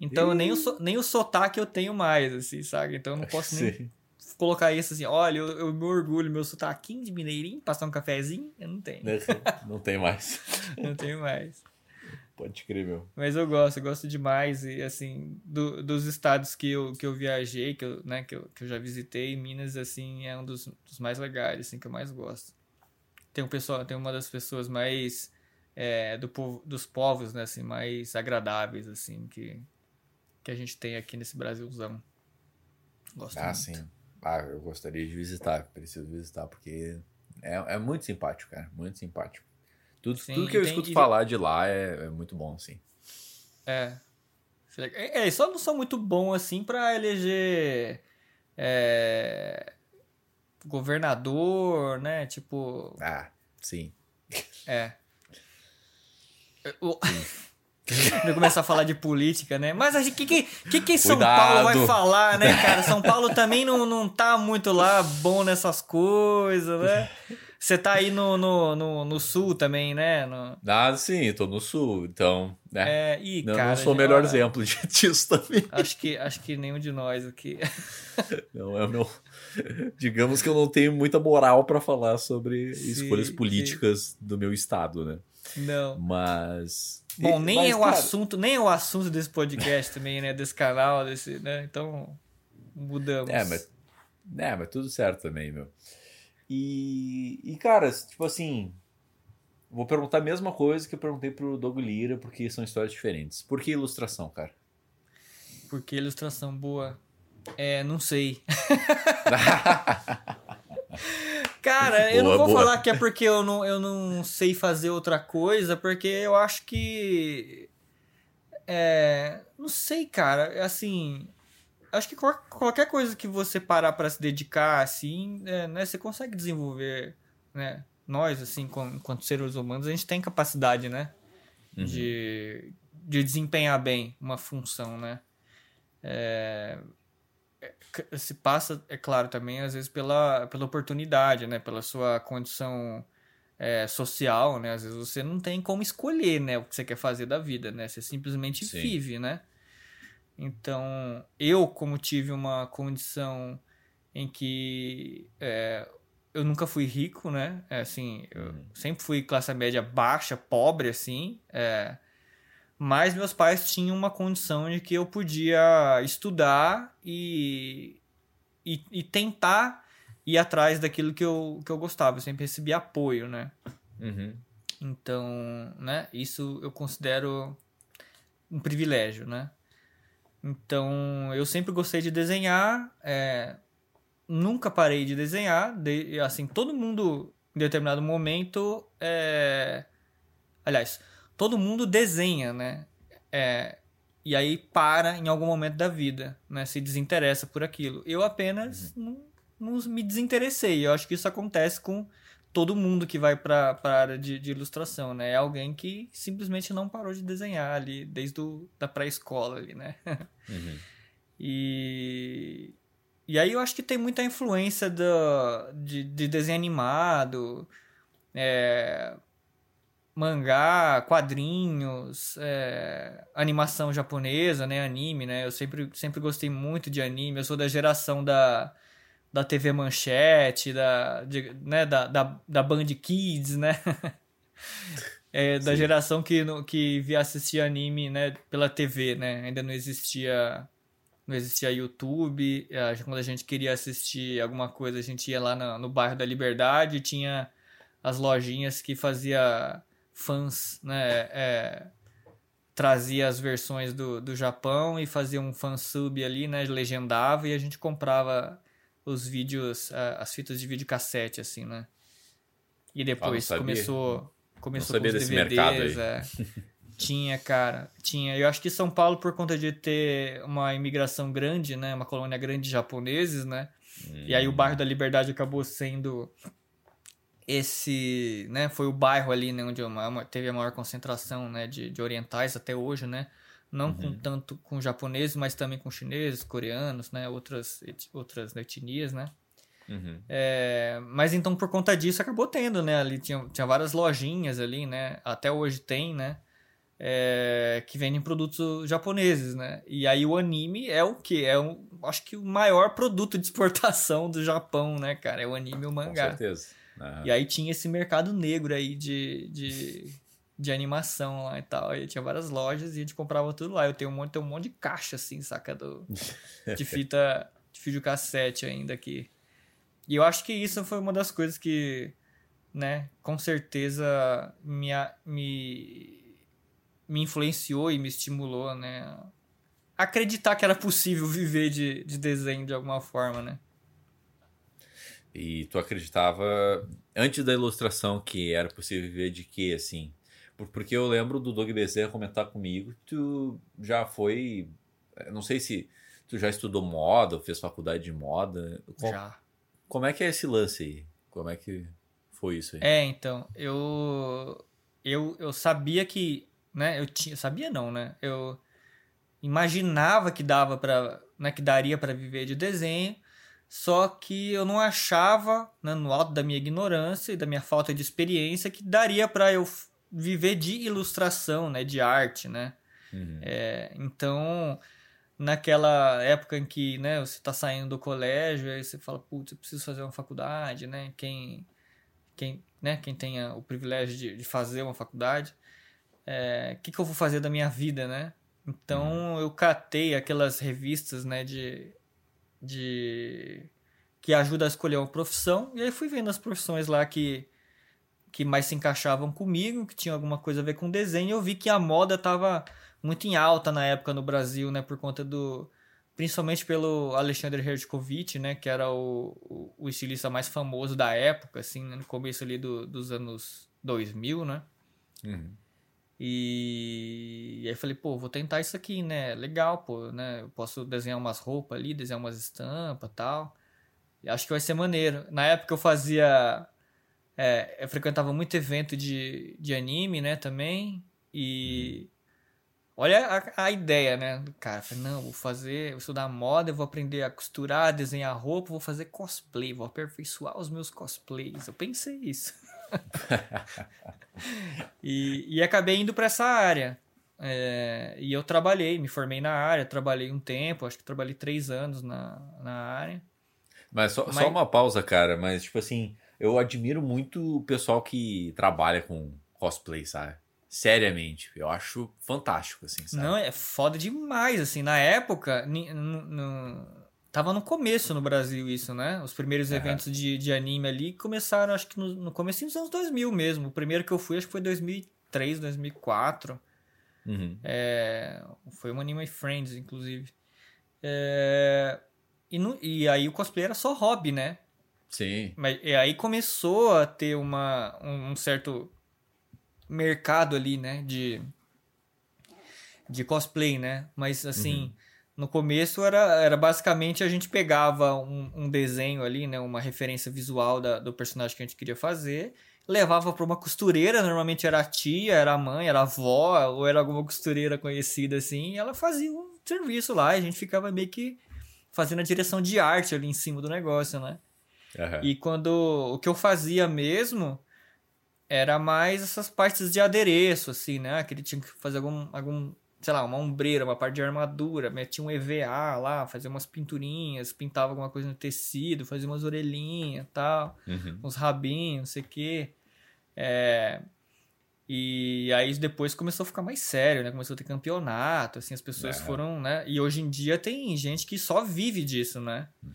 Então nem o, nem o sotaque eu tenho mais, assim, saca? Então eu não posso nem Sim. Colocar isso assim, olha, eu, eu me orgulho, meu sotaquinho de mineirinho, passar um cafezinho, eu não tenho. Não tem mais. Não tenho mais. Pode crer, meu. Mas eu gosto, eu gosto demais. E assim, do- dos estados que eu, que eu viajei, que eu, né, que eu, que eu já visitei, Minas, assim, é um dos, dos mais legais, assim, que eu mais gosto. Tem um pessoal, tem uma das pessoas mais é, do povo, dos povos, né, assim, mais agradáveis, assim, que, que a gente tem aqui nesse Brasilzão. Gosto Ah, muito. sim. Ah, eu gostaria de visitar, preciso visitar, porque é, é muito simpático, cara. Muito simpático. Tudo, Sim, tudo que eu tem- escuto e- falar de lá é, é muito bom, assim. É. É, eles só não são muito bons assim pra eleger é, governador, né? Tipo, Ah, sim. é. O... Eu começar a falar de política, né? Mas o que, que, que, São Cuidado. Paulo vai falar, né, cara? São Paulo também não, não tá muito lá bom nessas coisas, né? Você tá aí no, no, no, no sul também, né? No, Ah, sim, tô no sul, então, né? é, ih, não, cara, não sou o melhor exemplo de- disso também. Acho que, acho que nenhum de nós aqui. Não, eu não. Digamos que eu não tenho muita moral pra falar sobre Sim, escolhas sim. políticas do meu estado, né? Não. Mas. Bom, nem mas, é o cara, assunto, nem é o assunto desse podcast também, né? Desse canal, desse, né? Então, mudamos. É, mas. É, mas tudo certo também, meu. E, e, cara, tipo assim. Vou perguntar a mesma coisa que eu perguntei pro Doug Lira, porque são histórias diferentes. Por que ilustração, cara? Porque ilustração boa. É, não sei. Cara, eu não Boa, vou boa. falar que é porque eu não, eu não sei fazer outra coisa, porque eu acho que. É. Não sei, cara. Assim. Acho que qual- qualquer coisa que você parar pra se dedicar, assim, é, né, você consegue desenvolver, né? Nós, assim, com- enquanto seres humanos, a gente tem capacidade, né? Uhum. de, de desempenhar bem uma função, né? É, se passa, é claro, também às vezes pela, pela oportunidade, né? Pela sua condição é, social, né? Às vezes você não tem como escolher, né? O que você quer fazer da vida, né? Você simplesmente Sim. vive, né? Então, eu, como tive uma condição em que é, eu nunca fui rico, né? É, assim, eu Uhum. sempre fui classe média baixa, pobre, assim. é, mas meus pais tinham uma condição de que eu podia estudar e, e, e tentar ir atrás daquilo que eu, que eu gostava. Eu sempre recebi apoio, né? Uhum. Então, né, isso eu considero um privilégio, né? Então, eu sempre gostei de desenhar, é, nunca parei de desenhar, de- assim, todo mundo em determinado momento, é, aliás, todo mundo desenha, né? É, e aí para em algum momento da vida, né? Se desinteressa por aquilo. Eu apenas não, não me desinteressei. Eu acho que isso acontece com todo mundo que vai para a área de, de ilustração, né? É alguém que simplesmente não parou de desenhar ali desde o, da pré-escola ali, né? Uhum. E, e aí eu acho que tem muita influência do, de, de desenho animado, é, mangá, quadrinhos, é, animação japonesa, né? Anime, né? Eu sempre, sempre gostei muito de anime. Eu sou da geração da, da TV Manchete, da, de- né? da, da, da Band Kids, né? É, da Sim. geração que, no- que via assistir anime, né, pela TV, né? Ainda não existia não existia YouTube. eh, Quando a gente queria assistir alguma coisa, a gente ia lá no, no bairro da Liberdade, tinha as lojinhas que fazia fãs, né? é, trazia as versões do, do Japão e fazia um fansub ali, né? Legendava e a gente comprava os vídeos, as fitas de videocassete, assim, né? E depois ah, começou, começou com os DVDs. É. tinha, cara, tinha. Eu acho que São Paulo, por conta de ter uma imigração grande, né? Uma colônia grande de japoneses, né? Hum. E aí o bairro da Liberdade acabou sendo esse, né, foi o bairro ali, né, onde teve a maior concentração, né, de, de orientais até hoje, né, não uhum. com tanto com japoneses, mas também com chineses, coreanos, né, outras, outras etnias, né. Uhum. É, mas então por conta disso acabou tendo, né, ali tinha, tinha várias lojinhas ali, né, até hoje tem, né, é, que vendem produtos japoneses, né? E aí o anime é o que? É um, acho que o maior produto de exportação do Japão, né, cara? É o anime e o mangá. Com certeza. Uhum. E aí tinha esse mercado negro aí de, de, de animação lá e tal. E tinha várias lojas e a gente comprava tudo lá. Eu tenho um monte, tenho um monte de caixa, assim, saca? Do, de fita de videocassete ainda aqui. E eu acho que isso foi uma das coisas que, né, com certeza me, me, me influenciou e me estimulou, né? Acreditar que era possível viver de, de desenho de alguma forma, né? E tu acreditava, antes da ilustração, que era possível viver de quê, assim? Porque eu lembro do Doug Bezerra comentar comigo tu já foi. Eh, não sei se tu já estudou moda, ou fez faculdade de moda. já. Como é que é esse lance aí? Como é que foi isso aí? É, então, eu. Eu, eu sabia que. Né, eu tinha. Sabia não, né? Eu imaginava que dava para né, que daria para viver de desenho só que eu não achava, né, no alto da minha ignorância e da minha falta de experiência, que daria para eu viver de ilustração, né, de arte, né? Uhum. É, então, naquela época em que, né, você está saindo do colégio, aí você fala, putz, eu preciso fazer uma faculdade, né? Quem, quem, né, quem tenha o privilégio de, de fazer uma faculdade, o é, que, que eu vou fazer da minha vida, né? Então, uhum. eu catei aquelas revistas, né, de de que ajuda a escolher uma profissão. E aí fui vendo as profissões lá que que mais se encaixavam comigo, que tinha alguma coisa a ver com desenho. Eu vi que a moda estava muito em alta na época no Brasil, né, por conta do principalmente pelo Alexander Hershkovich, né, que era o, o, o, estilista mais famoso da época, assim, né, no começo ali do, dos anos 2000, né? Uhum. E... e aí falei, pô, vou tentar isso aqui, né? Legal, pô, né? Eu posso desenhar umas roupas ali, desenhar umas estampas tal. E acho que vai ser maneiro. Na época eu fazia. É, eu frequentava muito evento de, de anime, né, também. E. Olha a, a ideia, né? Cara, falei, não, vou fazer, vou estudar moda, vou aprender a costurar, desenhar roupa, vou fazer cosplay, vou aperfeiçoar os meus cosplays. Eu pensei isso. e, e acabei indo para essa área. É, e eu trabalhei, me formei na área, trabalhei um tempo, acho que trabalhei três anos na, na área. Mas só, mas só uma pausa, cara, mas tipo assim, eu admiro muito o pessoal que trabalha com cosplay, sabe? Seriamente, eu acho fantástico, assim, sabe? Não, é foda demais, assim, na época, no, Tava no começo no Brasil isso, né? Os primeiros uhum. eventos de, de anime ali começaram, acho que no, no começo dos anos 2000 mesmo. O primeiro que eu fui, acho que foi 2003, 2004. Uhum. É, foi um Anime Friends, inclusive. É, e, no, e aí o cosplay era só hobby, né? Sim. Mas, e aí começou a ter uma, um, um certo mercado ali, né? De, de cosplay, né? Mas assim... Uhum no começo era, era basicamente a gente pegava um, um desenho ali, né, uma referência visual da, do personagem que a gente queria fazer, levava para uma costureira, normalmente era a tia, era a mãe, era a avó, ou era alguma costureira conhecida assim, e ela fazia um serviço lá, e a gente ficava meio que fazendo a direção de arte ali em cima do negócio, né? Uhum. E quando o que eu fazia mesmo era mais essas partes de adereço, assim, né? Que ele tinha que fazer algum, algum sei lá, uma ombreira, uma parte de armadura, metia um EVA lá, fazia umas pinturinhas, pintava alguma coisa no tecido, fazia umas orelhinhas tal, uhum. uns rabinhos, não sei o quê. É... E aí depois começou a ficar mais sério, né? Começou a ter campeonato, assim, as pessoas é. foram, né? E hoje em dia tem gente que só vive disso, né? Uhum.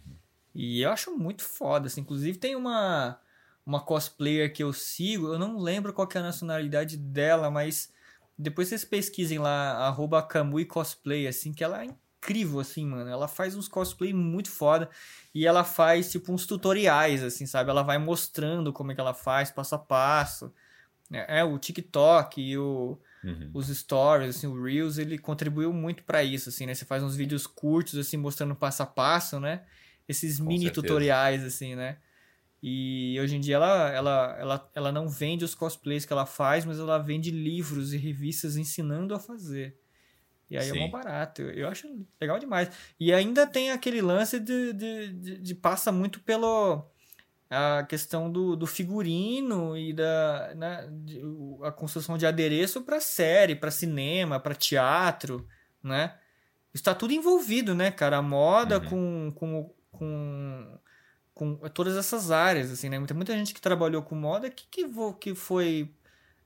E eu acho muito foda, assim. Inclusive tem uma, uma cosplayer que eu sigo, eu não lembro qual é a nacionalidade dela, mas Depois vocês pesquisem lá, arroba Kamui Cosplay, assim, que ela é incrível, assim, mano. Ela faz uns cosplay muito foda. E ela faz, tipo, uns tutoriais, assim, sabe? Ela vai mostrando como é que ela faz, passo a passo. É, é o TikTok e o, uhum. os stories, assim, o Reels, ele contribuiu muito para isso, assim, né? Você faz uns vídeos curtos, assim, mostrando passo a passo, né? Esses Com mini certeza. tutoriais, assim, né? E hoje em dia ela, ela, ela, ela não vende os cosplays que ela faz, mas ela vende livros e revistas ensinando a fazer. E aí Sim. é mó barato. Eu, eu acho legal demais. E ainda tem aquele lance de, de, de, de passa muito pelo a questão do, do figurino e da né, de, a construção de adereço para série, para cinema, para teatro, né? Está tudo envolvido, né, cara? A moda uhum. com, com, com com todas essas áreas, assim, né? Muita, muita gente que trabalhou com moda que, que, vo, que foi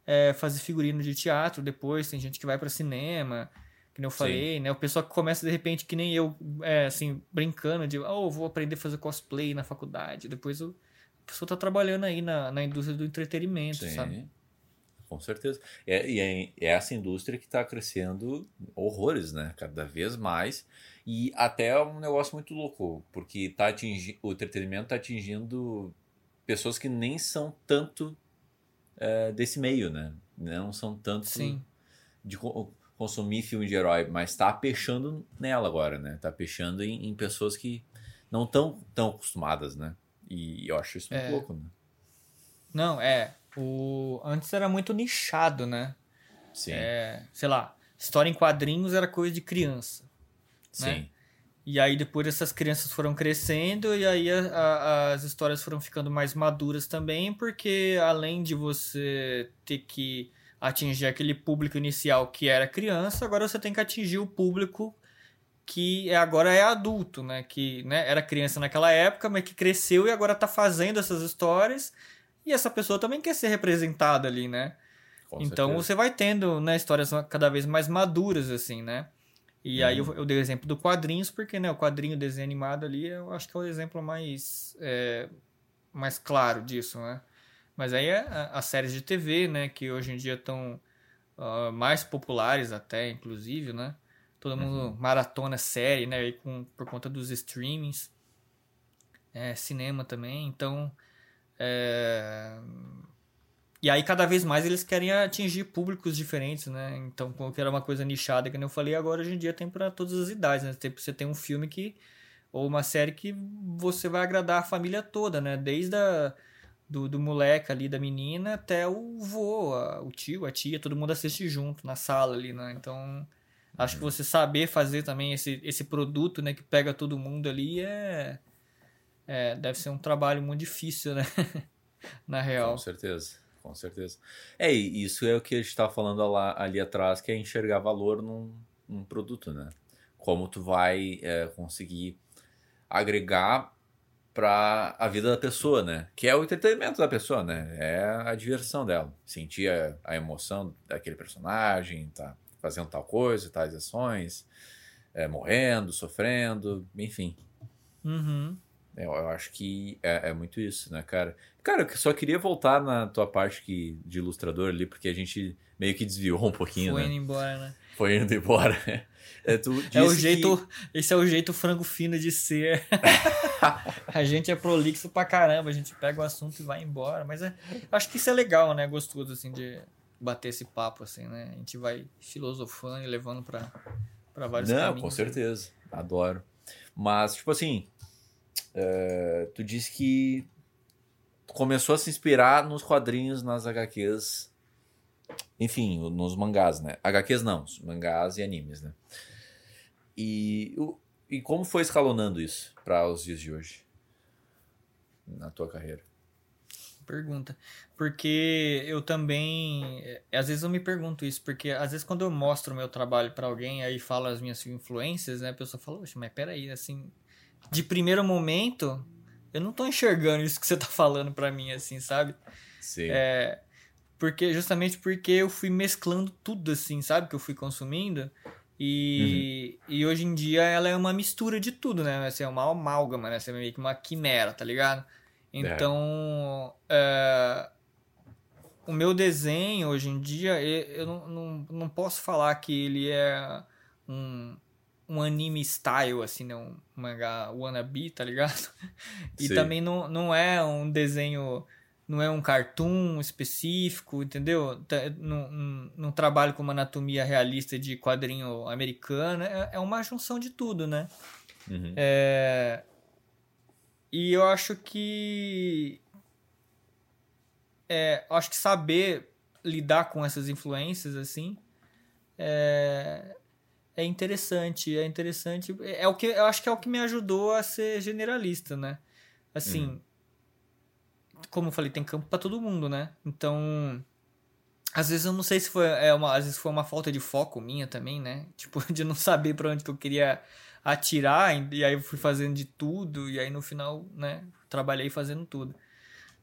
é, fazer figurino de teatro depois, tem gente que vai para cinema, que nem eu falei, Sim. né? O pessoal que começa de repente, que nem eu, é, assim, brincando de, oh, vou aprender a fazer cosplay na faculdade, depois o, a pessoa tá trabalhando aí na, na indústria do entretenimento, Sim. sabe? Com certeza. É, e é, é essa indústria que está crescendo horrores, né? Cada vez mais. E até é um negócio muito louco, porque tá atingi o entretenimento está atingindo pessoas que nem são tanto é, desse meio, né? Não são tanto Sim. de co consumir filme de herói, mas está pechando nela agora, né? Tá pechando em, em pessoas que não estão tão acostumadas, né? E eu acho isso muito é. louco, né? Não, é. O... Antes era muito nichado, né? Sim. É, sei lá, história em quadrinhos era coisa de criança. Né? Sim. Né? E aí depois essas crianças foram crescendo e aí a, a, as histórias foram ficando mais maduras também, porque além de você ter que atingir aquele público inicial que era criança, agora você tem que atingir o público que é, agora é adulto, né? Que né, era criança naquela época, mas que cresceu e agora está fazendo essas histórias. E essa pessoa também quer ser representada ali, né? Com então certeza. você vai tendo né, histórias cada vez mais maduras, assim, né? E uhum. aí eu, eu, dei o exemplo do quadrinhos, porque né, o quadrinho, desenho animado ali, eu acho que é o exemplo mais, é, mais claro disso, né? Mas aí é as séries de TV, né, que hoje em dia estão uh, mais populares até, inclusive, né? Todo mundo uhum. maratona série, né, com, por conta dos streamings. É, cinema também, então... É, e aí, cada vez mais, eles querem atingir públicos diferentes, né? Então, que era uma coisa nichada, que eu falei, agora hoje em dia tem para todas as idades, né? Você tem um filme que. ou uma série que você vai agradar a família toda, né? Desde a, do, do moleque ali, da menina, até o vô, a, o tio, a tia, todo mundo assiste junto na sala ali, né? Então, acho que você saber fazer também esse, esse produto, né? Que pega todo mundo ali é. É deve ser um trabalho muito difícil, né? Na real. Com certeza com certeza. É, isso é o que a gente estava falando lá, ali atrás, que é enxergar valor num, num produto, né? Como tu vai é, conseguir agregar para a vida da pessoa, né? Que é o entretenimento da pessoa, né? É a diversão dela. Sentir a, a emoção daquele personagem, tá fazendo tal coisa, tais ações, é, morrendo, sofrendo, enfim. Uhum. Eu, eu acho que é, é, muito isso, né, cara? Cara, eu só queria voltar na tua parte que, de ilustrador ali, porque a gente meio que desviou um pouquinho, Foi né? indo embora, né? Foi indo embora. É, é o jeito, que... esse é o jeito frango fino de ser. a gente é prolixo pra caramba, a gente pega o assunto e vai embora, mas é, acho que isso é legal, né? Gostoso assim de bater esse papo assim, né? A gente vai filosofando e levando para para vários Não, caminhos. com né? certeza. Adoro. Mas tipo assim, uh, tu disse que começou a se inspirar nos quadrinhos, nas HQs, enfim, nos mangás, né? HQs não, mangás e animes, né? E, e como foi escalonando isso para os dias de hoje? Na tua carreira? Pergunta. Porque eu também. Eh, às vezes eu me pergunto isso, porque às vezes quando eu mostro o meu trabalho para alguém, aí falo as minhas influências, né? A pessoa fala, Oxe, mas peraí, assim. De primeiro momento, eu não tô enxergando isso que você tá falando para mim, assim, sabe? Sim. É, porque, justamente porque eu fui mesclando tudo, assim, sabe? Que eu fui consumindo. E, uhum. e hoje em dia ela é uma mistura de tudo, né? Assim, é uma amálgama, né? Assim, é meio que uma quimera, tá ligado? Então, é. É, o meu desenho hoje em dia, eu não, não, não posso falar que ele é um, um anime style, assim, né? Um mangá wannabe, tá ligado? E Sim. também não, não é um desenho, não é um cartoon específico, entendeu? Não, não, não trabalho com uma anatomia realista de quadrinho americano, é, é uma junção de tudo, né? Uhum. É... E eu acho que é, acho que saber lidar com essas influências assim é, é interessante, é interessante. É o que eu acho que é o que me ajudou a ser generalista, né? Assim, uhum. como eu falei, tem campo para todo mundo, né? Então, às vezes eu não sei se foi é uma, às vezes foi uma falta de foco minha também, né? Tipo, de não saber para onde que eu queria atirar e aí eu fui fazendo de tudo e aí no final, né, trabalhei fazendo tudo.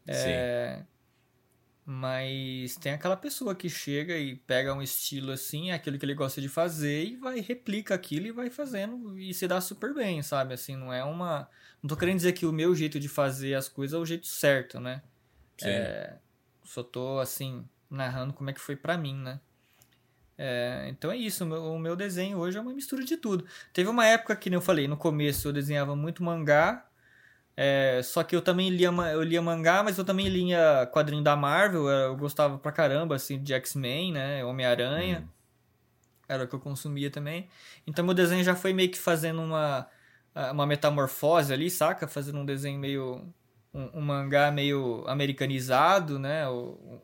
É, mas tem aquela pessoa que chega e pega um estilo assim, é aquilo que ele gosta de fazer e vai replica aquilo e vai fazendo e se dá super bem, sabe? Assim, não é uma, não tô querendo dizer que o meu jeito de fazer as coisas é o jeito certo, né? Sim. É, só tô assim narrando como é que foi para mim, né? É, então é isso, o meu, o meu desenho hoje é uma mistura de tudo. Teve uma época que, eu falei, no começo eu desenhava muito mangá, é, só que eu também lia, eu lia mangá, mas eu também lia quadrinho da Marvel. Eu gostava pra caramba, assim, de X-Men, né? Homem-Aranha. Hum. Era o que eu consumia também. Então meu desenho já foi meio que fazendo uma, uma metamorfose ali, saca? Fazendo um desenho meio. Um, um mangá meio americanizado, né?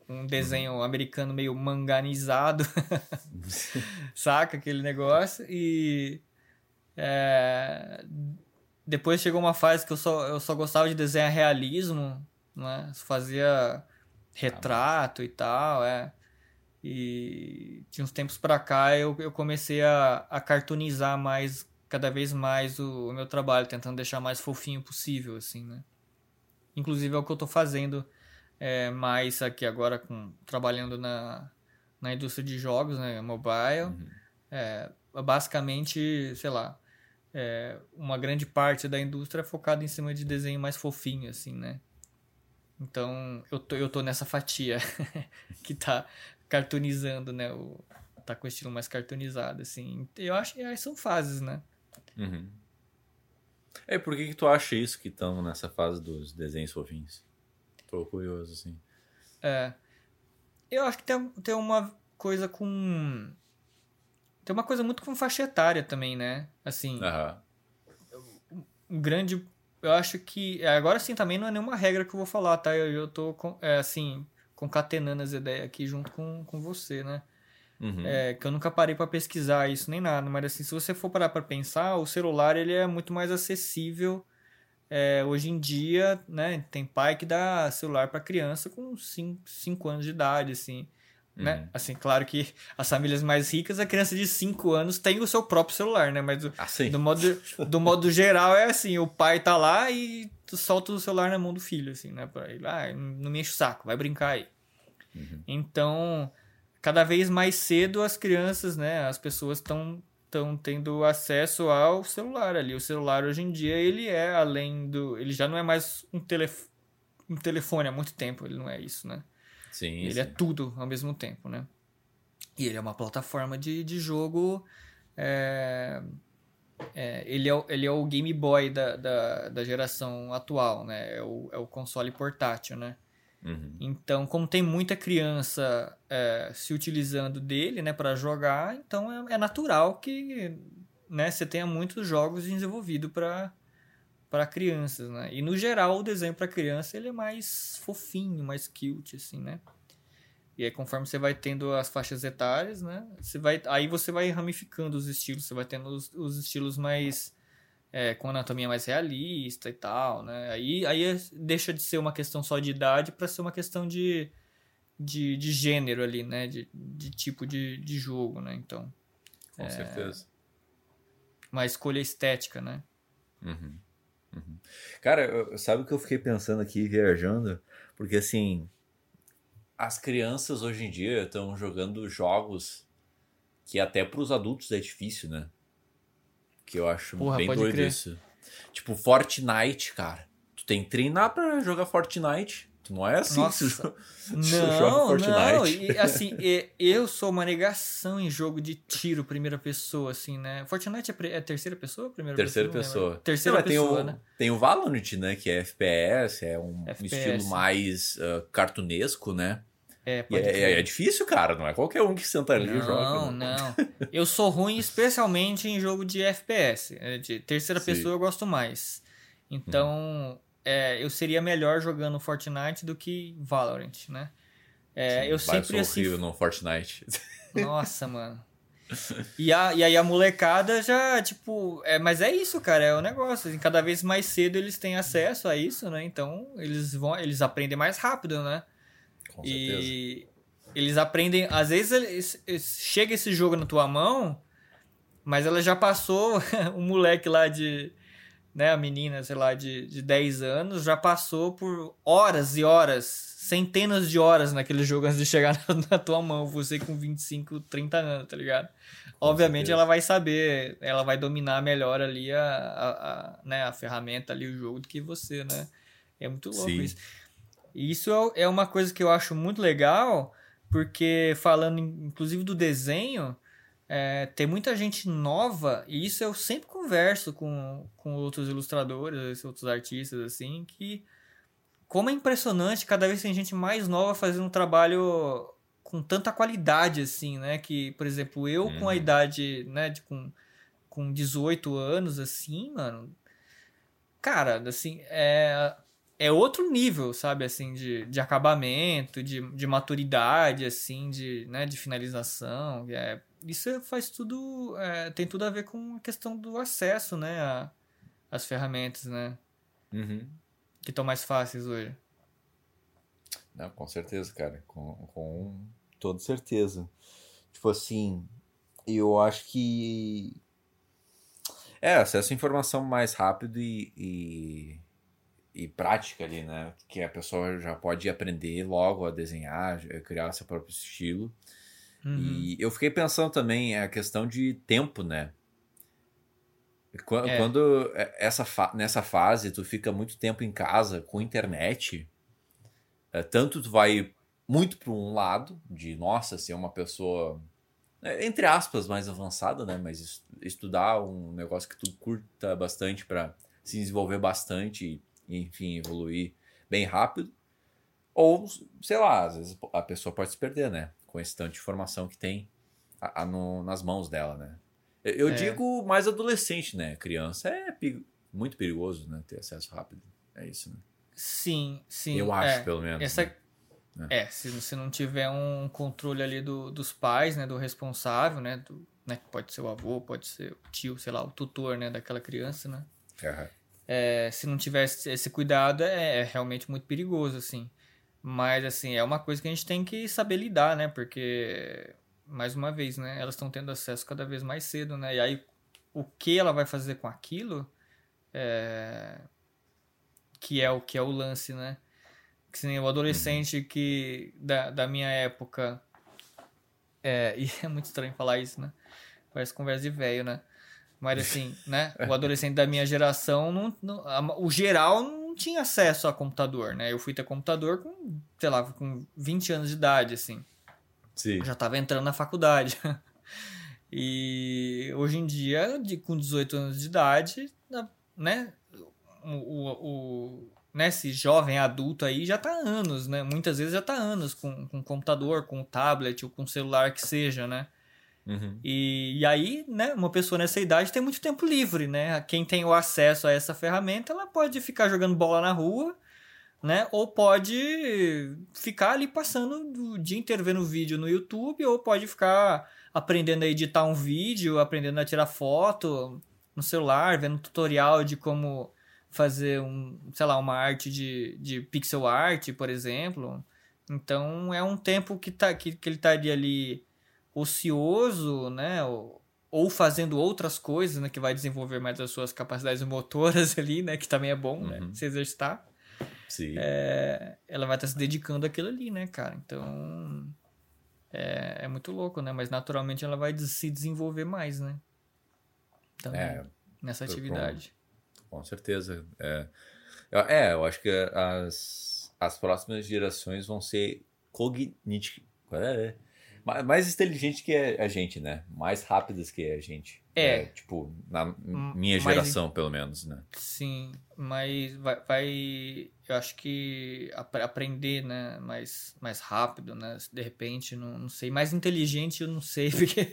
Um desenho uhum. americano meio manganizado. saca? Aquele negócio. E. É, depois chegou uma fase que eu só, eu só gostava de desenhar realismo, né? Fazia retrato e tal, é. E de uns tempos pra cá eu, eu comecei a, a cartoonizar mais, cada vez mais o, o meu trabalho, tentando deixar mais fofinho possível, assim, né? Inclusive é o que eu tô fazendo é, mais aqui agora, com, trabalhando na, na indústria de jogos, né? Mobile. Uhum. É, basicamente, sei lá, é, uma grande parte da indústria é focada em cima de desenho mais fofinho, assim, né? Então, eu tô, eu tô nessa fatia que tá cartoonizando, né? O, tá com o estilo mais cartoonizado, assim. Eu acho que são fases, né? Uhum. É, por que, que tu acha isso que estão nessa fase dos desenhos fofinhos? Tô curioso, assim. É. Eu acho que tem, tem uma coisa com tem uma coisa muito com faixa etária também, né? Assim. Uhum. Um grande. Eu acho que. Agora sim também não é nenhuma regra que eu vou falar, tá? Eu, eu tô, é, assim, concatenando as ideias aqui junto com, com você, né? Uhum. É, que eu nunca parei para pesquisar isso nem nada, mas assim, se você for parar para pensar, o celular ele é muito mais acessível é, hoje em dia, né? Tem pai que dá celular para criança com 5 anos de idade, assim. Né? Uhum. Assim, claro que as famílias mais ricas, a criança de 5 anos tem o seu próprio celular, né? Mas assim. do, modo, do modo geral é assim, o pai tá lá e tu solta o celular na mão do filho, assim, né? Pra ele, ah, não me enche o saco, vai brincar aí. Uhum. Então, cada vez mais cedo as crianças, né? As pessoas estão estão tendo acesso ao celular ali. O celular hoje em dia ele é além do, ele já não é mais um, telef um telefone há muito tempo, ele não é isso, né? Sim, ele sim. é tudo ao mesmo tempo, né? E ele é uma plataforma de, de jogo. É, é, ele, é, ele é o Game Boy da, da, da geração atual, né? É o, é o console portátil, né? Uhum. Então, como tem muita criança é, se utilizando dele, né, para jogar, então é, é, natural que, né, você tenha muitos jogos desenvolvidos para para crianças, né? E no geral o desenho para criança ele é mais fofinho, mais cute assim, né? E aí conforme você vai tendo as faixas etárias, né? Você vai aí você vai ramificando os estilos, você vai tendo os, os estilos mais é, com anatomia mais realista e tal, né? Aí aí é, deixa de ser uma questão só de idade para ser uma questão de, de, de gênero ali, né? De, de tipo de, de jogo, né? Então. Com é, certeza. Uma escolha estética, né? Uhum. Uhum. Cara, sabe o que eu fiquei pensando aqui, viajando? Porque assim, as crianças hoje em dia estão jogando jogos que até para os adultos é difícil, né? Que eu acho Porra, bem doido crer. isso. Tipo, Fortnite, cara. Tu tem que treinar pra jogar Fortnite. Não é assim Nossa. que Não, joga Fortnite. não. E, assim, e- eu sou uma negação em jogo de tiro primeira pessoa, assim, né? Fortnite é, é terceira pessoa ou primeira Terceira pessoa? Não pessoa. Terceira Não, pessoa, tem o, né? Tem o Valorant, né? Que é FPS, é um FPS. estilo mais ah, cartunesco, né? É, é, crer. é difícil, cara. Não é qualquer um que senta ali e joga. Não, né? não. Eu sou ruim especialmente em jogo de FPS. é, De terceira Sim. pessoa eu gosto mais. Então, é, eu seria melhor jogando Fortnite do que Valorant, né? É, eu Vai, sempre sou assim. no Fortnite. Nossa, mano. E, a, e aí a molecada já, tipo. É, mas é isso, cara, é o negócio. assim, Cada vez mais cedo eles têm acesso a isso, né? Então eles vão. Eles aprendem mais rápido, né? Com certeza. E eles aprendem. Às vezes eles- eles- chega esse jogo na tua mão, mas ela já passou. um moleque lá de. Né, a menina, sei lá, de, de 10 anos, já passou por horas e horas, centenas de horas naquele jogo antes de chegar na, na tua mão. Você com 25, 30 anos, tá ligado? Obviamente certeza. ela vai saber, ela vai dominar melhor ali a, a, a, né, a ferramenta ali, o jogo, do que você, né? É muito louco Sim. isso. E isso é- é uma coisa que eu acho muito legal, porque falando in- inclusive do desenho, é, tem muita gente nova, e isso eu sempre converso com, com outros ilustradores, outros artistas, assim, que como é impressionante, cada vez tem gente mais nova fazendo um trabalho com tanta qualidade, assim, né? Que, por exemplo, eu com a Uhum. idade, né, de, com, com 18 anos, assim, mano, cara, assim, é, é outro nível, sabe, assim, de, de acabamento, de, de maturidade, assim, de, né, de finalização. É, isso faz tudo, é, tem tudo a ver com a questão do acesso, né, a- às ferramentas, né, Uhum. que estão mais fáceis hoje. Não, com certeza, cara. Com, com toda certeza. Tipo assim, eu acho que. É, acesso à informação mais rápido e, e, e prática ali, né? Que a pessoa já pode aprender logo a desenhar, criar seu próprio estilo. Uhum. E eu fiquei pensando também a questão de tempo, né? É. Quando é, essa fa- nessa fase tu fica muito tempo em casa com internet, é, tanto tu vai muito para um lado de nossa ser uma pessoa é, entre aspas mais avançada, né? Mas es- estudar um negócio que tu curta bastante para se desenvolver bastante e enfim evoluir bem rápido. Ou, sei lá, às vezes a pessoa pode se perder, né? Com esse tanto de informação que tem a- a no- nas mãos dela, né? Eu, eu É. digo mais adolescente, né? Criança é muito perigoso, né? Ter acesso rápido. É isso, né? Sim, sim. Eu acho, é. pelo menos. Essa, né? É, se você não tiver um controle ali do, dos pais, né, do responsável, né, do, né, pode ser o avô, pode ser o tio, sei lá, o tutor, né, daquela criança, né, Aham. é, se não tiver esse esse cuidado, é, é realmente muito perigoso, assim. Mas, assim, é uma coisa que a gente tem que saber lidar, né, porque, mais uma vez, né, elas estão tendo acesso cada vez mais cedo, né, e aí o que ela vai fazer com aquilo, é, que é o que é o lance, né, que nem o adolescente que da, da minha época é, e é muito estranho falar isso, né? Parece conversa de velho, né? Mas assim, né? O adolescente da minha geração, não, não- o geral não tinha acesso a computador, né? Eu fui ter computador com, sei lá, com 20 anos de idade, assim. Sim. Eu já tava entrando na faculdade. E hoje em dia, de, com 18 anos de idade, né? O, o, o- né, esse jovem adulto aí já tá há anos, né? Muitas vezes já tá anos com, com computador, com tablet ou com celular que seja, né? Uhum. E, e aí, né, uma pessoa nessa idade tem muito tempo livre, né? Quem tem o acesso a essa ferramenta, ela pode ficar jogando bola na rua, né? Ou pode ficar ali passando o dia inteiro vendo vídeo no YouTube, ou pode ficar aprendendo a editar um vídeo, aprendendo a tirar foto no celular, vendo tutorial de como fazer um, sei lá, uma arte de, de pixel art, por exemplo. Então é um tempo que, tá, que, que ele estaria ali ocioso, né? Ou, ou fazendo outras coisas, né? Que vai desenvolver mais as suas capacidades motoras ali, né? Que também é bom, né? Uhum. Se exercitar. Sim. É, ela vai estar se dedicando àquilo ali, né, cara? Então. É, é muito louco, né? Mas naturalmente ela vai se desenvolver mais, né? Também, É, nessa atividade. Com certeza. É, Eu- é, eu acho que as, as próximas gerações vão ser cognitivas. É, mais inteligentes que a gente, né? Mais rápidas que a gente. É. é tipo, na minha geração, mas, pelo menos, né? Sim, mas vai, vai eu acho que aprender, né? Mais, mais rápido, né? De repente, não, não sei. Mais inteligente, eu não sei, porque.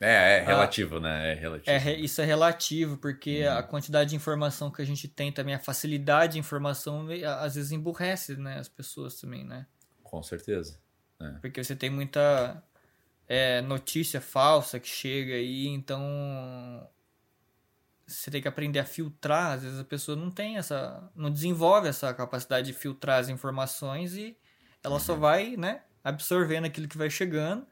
É, é relativo, né? É relativo. É, isso é relativo, porque hum. a quantidade de informação que a gente tem também, a facilidade de informação, às vezes emburrece, né? As pessoas também, né? Com certeza. É. Porque você tem muita é, notícia falsa que chega aí, então você tem que aprender a filtrar. Às vezes a pessoa não tem essa. não desenvolve essa capacidade de filtrar as informações e ela uhum. só vai, né, absorvendo aquilo que vai chegando.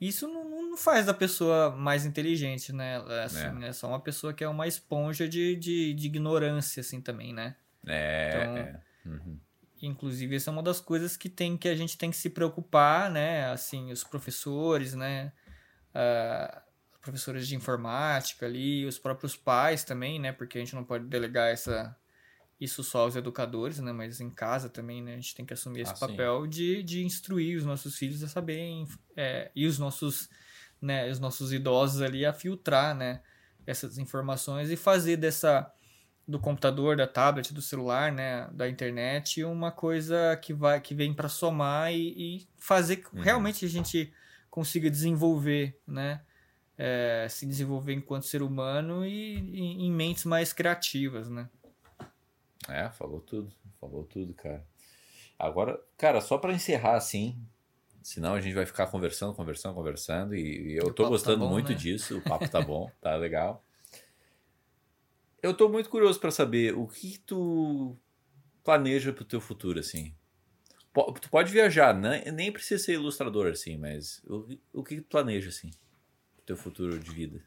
Isso não, não faz da pessoa mais inteligente, né? É, assim, é. é só uma pessoa que é uma esponja de, de, de ignorância, assim, também, né? É. Então, é. Uhum. Inclusive, essa é uma das coisas que tem que a gente tem que se preocupar, né? Assim, os professores, né? Uh, professores de informática ali, os próprios pais também, né? Porque a gente não pode delegar essa, isso só aos educadores, né? Mas em casa também, né? A gente tem que assumir esse ah, papel de, de instruir os nossos filhos a saberem é, e os nossos, né? Os nossos idosos ali a filtrar, né? Essas informações e fazer dessa do computador, da tablet, do celular, né, da internet, uma coisa que vai que vem para somar e, e fazer que uhum. realmente a gente consiga desenvolver, né, é, se desenvolver enquanto ser humano e, e, em mentes mais criativas, né. É, falou tudo, falou tudo, cara. Agora, cara, só para encerrar assim, senão a gente vai ficar conversando, conversando, conversando e, e eu tô tá gostando tá bom, muito né? disso, o papo tá bom, tá legal. Eu tô muito curioso para saber o que tu planeja pro teu futuro, assim. Tu pode viajar, né? nem precisa ser ilustrador, assim, mas o, o que tu planeja, assim, pro teu futuro de vida?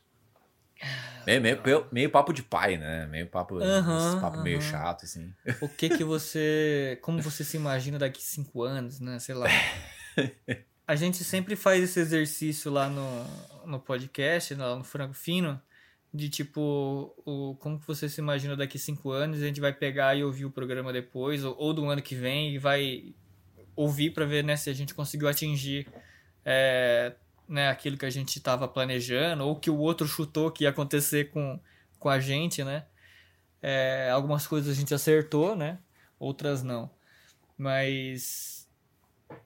Meio, meio, meio, papo de pai, né? Meio papo, uhum, papo uhum. meio chato, assim. O que que você... Como você se imagina daqui cinco anos, né? Sei lá. A gente sempre faz esse exercício lá no, no podcast, lá no Franco Fino, de tipo, o, como que você se imagina daqui cinco anos, a gente vai pegar e ouvir o programa depois, ou, ou do ano que vem, e vai ouvir para ver né, se a gente conseguiu atingir é, né, aquilo que a gente estava planejando, ou que o outro chutou que ia acontecer com, com a gente, né? É, algumas coisas a gente acertou, né? Outras não. Mas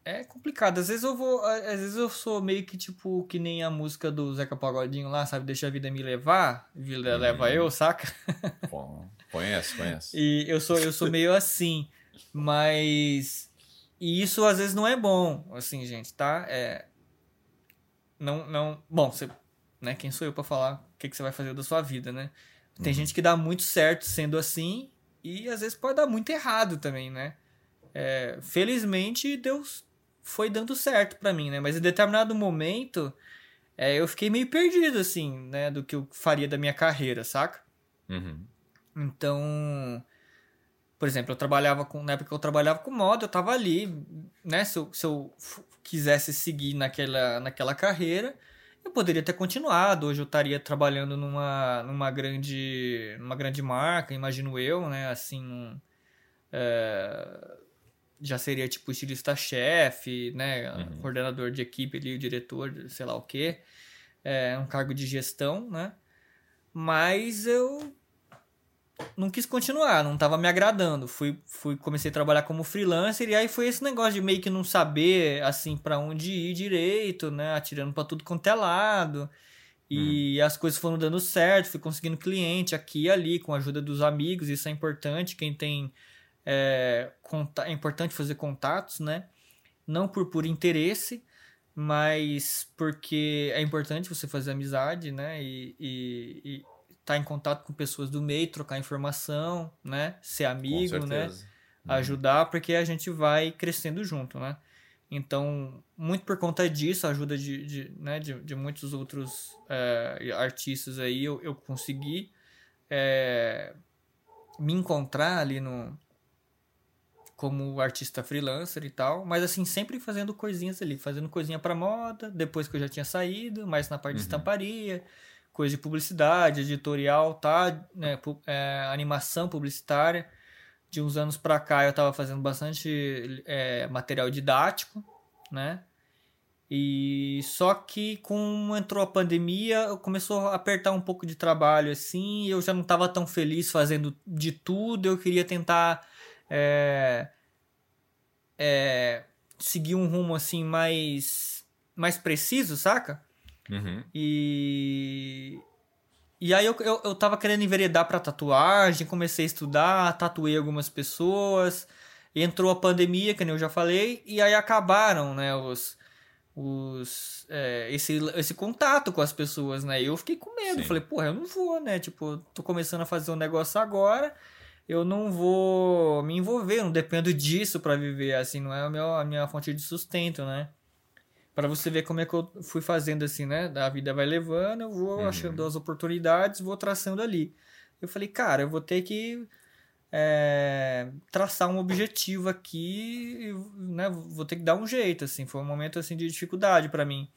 é complicado. Às vezes eu vou. Às vezes eu sou meio que tipo que nem a música do Zeca Pagodinho lá, sabe? Deixa a vida me levar, vida hum. leva eu, saca? conheço, conheço. E eu sou, eu sou meio assim. Mas. E isso às vezes não é bom, assim, gente, tá? É. Não. não bom, você. Né? Quem sou eu para falar o que, que você vai fazer da sua vida, né? Tem uhum. gente que dá muito certo sendo assim, e às vezes pode dar muito errado também, né? É, felizmente, Deus foi dando certo para mim, né? Mas em determinado momento, é, eu fiquei meio perdido, assim, né? Do que eu faria da minha carreira, saca? Uhum. Então, por exemplo, eu trabalhava com. Na época que eu trabalhava com moda, eu tava ali, né? Se eu, se eu quisesse seguir naquela, naquela carreira, eu poderia ter continuado. Hoje eu estaria trabalhando numa, numa, grande, numa grande marca, imagino eu, né? Assim, é, já seria tipo estilista-chefe, né? Uhum. Coordenador de equipe ali, o diretor, sei lá o quê. É um cargo de gestão, né? Mas eu não quis continuar, não estava me agradando. Fui, fui comecei a trabalhar como freelancer e aí foi esse negócio de meio que não saber assim para onde ir direito, né? Atirando para tudo quanto é lado. E hum. as coisas foram dando certo, fui conseguindo cliente aqui e ali com a ajuda dos amigos, isso é importante. Quem tem é, é importante fazer contatos, né? Não por por interesse, mas porque é importante você fazer amizade, né? E, e, e estar tá em contato com pessoas do meio, trocar informação, né? Ser amigo, né? Uhum. Ajudar, porque a gente vai crescendo junto, né? Então, muito por conta disso, a ajuda de, de, né, de, de muitos outros é, artistas aí, eu, eu consegui é, me encontrar ali no, como artista freelancer e tal, mas assim, sempre fazendo coisinhas ali, fazendo coisinha para moda, depois que eu já tinha saído, mais na parte uhum. de estamparia, coisa de publicidade, editorial, tá, né, é, animação publicitária, de uns anos para cá eu estava fazendo bastante é, material didático, né? E só que como entrou a pandemia, começou a apertar um pouco de trabalho assim, eu já não estava tão feliz fazendo de tudo, eu queria tentar é, é, seguir um rumo assim mais mais preciso, saca? Uhum. E e aí eu, eu, eu tava querendo enveredar pra tatuagem, comecei a estudar, tatuei algumas pessoas, entrou a pandemia, que nem eu já falei, e aí acabaram, né, os, os é, esse, esse contato com as pessoas, né? E eu fiquei com medo, Sim. falei, porra, eu não vou, né? Tipo, tô começando a fazer um negócio agora, eu não vou me envolver, eu não dependo disso para viver, assim, não é a minha, a minha fonte de sustento, né? para você ver como é que eu fui fazendo assim, né? A vida vai levando, eu vou uhum. achando as oportunidades, vou traçando ali. Eu falei, cara, eu vou ter que é, traçar um objetivo aqui, né? Vou ter que dar um jeito, assim. Foi um momento assim de dificuldade para mim.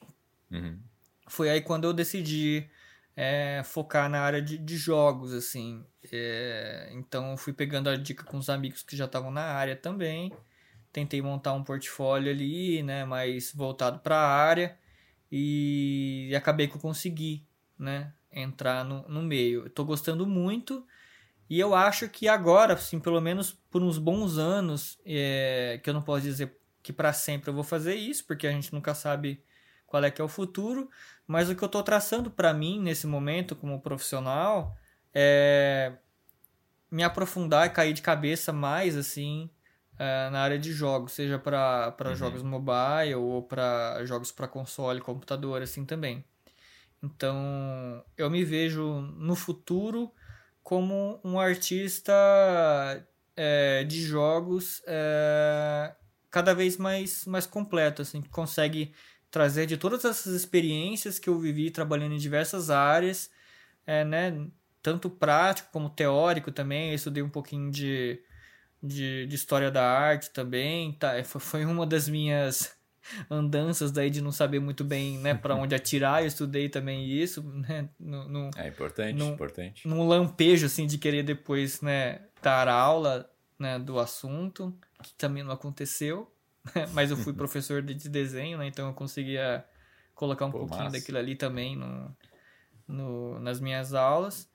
Uhum. Foi aí quando eu decidi é, focar na área de, de jogos, assim. É, então fui pegando a dica com os amigos que já estavam na área também. Tentei montar um portfólio ali, né, mais voltado para a área. E acabei que eu consegui, né, entrar no, no meio. Estou gostando muito. E eu acho que agora, assim, pelo menos por uns bons anos, é, que eu não posso dizer que para sempre eu vou fazer isso, porque a gente nunca sabe qual é que é o futuro, mas o que eu estou traçando para mim nesse momento como profissional é me aprofundar e cair de cabeça mais assim é, na área de jogos, seja para uhum. jogos mobile ou para jogos para console, computador, assim também. Então, eu me vejo no futuro como um artista é, de jogos é, cada vez mais, mais completo, assim, que consegue trazer de todas essas experiências que eu vivi trabalhando em diversas áreas, é, né, tanto prático como teórico também. Eu estudei um pouquinho de de, de história da arte também. Tá, é, foi uma das minhas andanças daí de não saber muito bem né, para onde atirar. Eu estudei também isso. Né, no, no, é importante, no, importante. Num lampejo assim, de querer depois né, dar aula né, do assunto, que também não aconteceu. Mas eu fui professor de desenho, né, então eu conseguia colocar um Pô, pouquinho massa. daquilo ali também no, no, nas minhas aulas.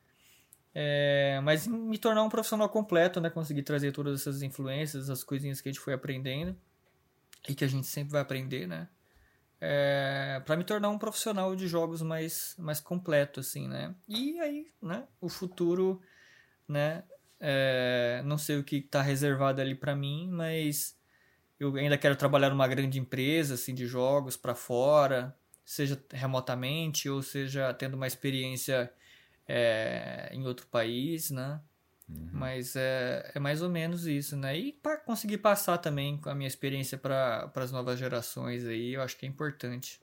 É, mas me tornar um profissional completo, né? Conseguir trazer todas essas influências, as coisinhas que a gente foi aprendendo e que a gente sempre vai aprender, né? É, para me tornar um profissional de jogos mais, mais completo, assim, né? E aí, né? O futuro, né? É, não sei o que está reservado ali para mim, mas eu ainda quero trabalhar numa grande empresa, assim, de jogos para fora, seja remotamente ou seja tendo uma experiência é, em outro país, né? Uhum. Mas é, é mais ou menos isso, né? E para conseguir passar também com a minha experiência para as novas gerações aí, eu acho que é importante.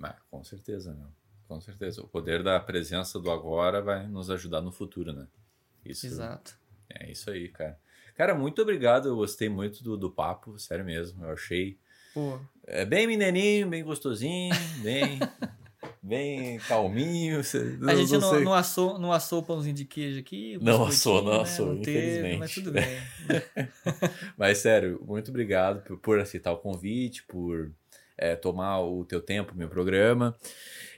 Ah, com certeza, né? Com certeza. O poder da presença do agora vai nos ajudar no futuro, né? Isso, Exato. É isso aí, cara. Cara, muito obrigado. Eu gostei muito do, do papo, sério mesmo. Eu achei. Pô. É bem menininho, bem gostosinho, bem. bem calminho. Você, a gente não, não, não, assou, não assou o pãozinho de queijo aqui? Não assou, não né? assou, não infelizmente. Teve, mas tudo bem. mas sério, muito obrigado por, por aceitar o convite, por é, tomar o teu tempo, meu programa.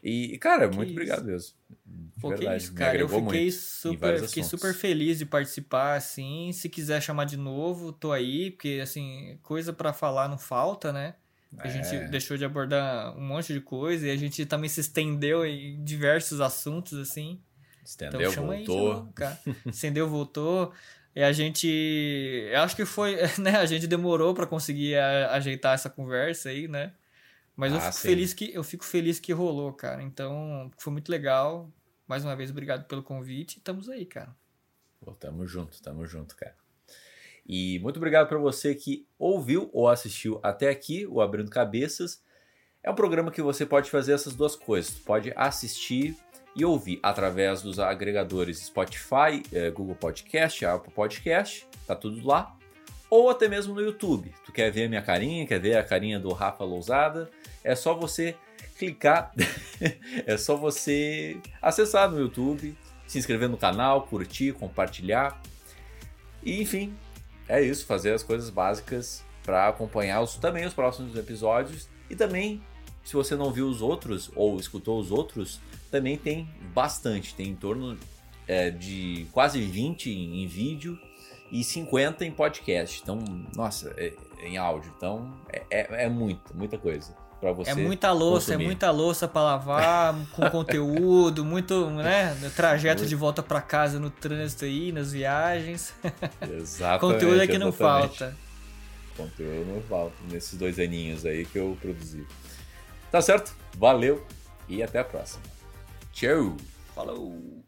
E, cara, que muito isso. obrigado mesmo. De Pô, verdade, isso, cara. Eu fiquei, super, fiquei super feliz de participar, assim. Se quiser chamar de novo, tô aí, porque, assim, coisa para falar não falta, né? A é. gente deixou de abordar um monte de coisa e a gente também se estendeu em diversos assuntos, assim. Estendeu, então, voltou. Aí novo. Estendeu, voltou. E a gente. Eu acho que foi. Né, a gente demorou para conseguir ajeitar essa conversa aí, né? Mas ah, eu, fico feliz que, eu fico feliz que rolou, cara. Então, foi muito legal. Mais uma vez, obrigado pelo convite. Estamos aí, cara. Pô, tamo junto, tamo junto, cara. E muito obrigado para você que ouviu ou assistiu até aqui o Abrindo Cabeças. É um programa que você pode fazer essas duas coisas. pode assistir e ouvir através dos agregadores Spotify, eh, Google Podcast, Apple Podcast, tá tudo lá. Ou até mesmo no YouTube. Tu quer ver a minha carinha, quer ver a carinha do Rafa Lousada? É só você clicar, é só você acessar no YouTube, se inscrever no canal, curtir, compartilhar E enfim, é isso, fazer as coisas básicas para acompanhar os, também os próximos episódios e também se você não viu os outros ou escutou os outros, também tem bastante, tem em torno é, de quase 20 em, em, vídeo e 50 em podcast. Então, nossa, é, em áudio. Então, é, é, é muita coisa para você. É muita louça, é consumir. é muita louça para lavar, com conteúdo, muito, né, trajeto muito. de volta para casa no trânsito aí, nas viagens. Exatamente. conteúdo é que não falta. Conteúdo não falta nesses dois aninhos aí que eu produzi. Tá certo? Valeu e até a próxima. Tchau. Falou.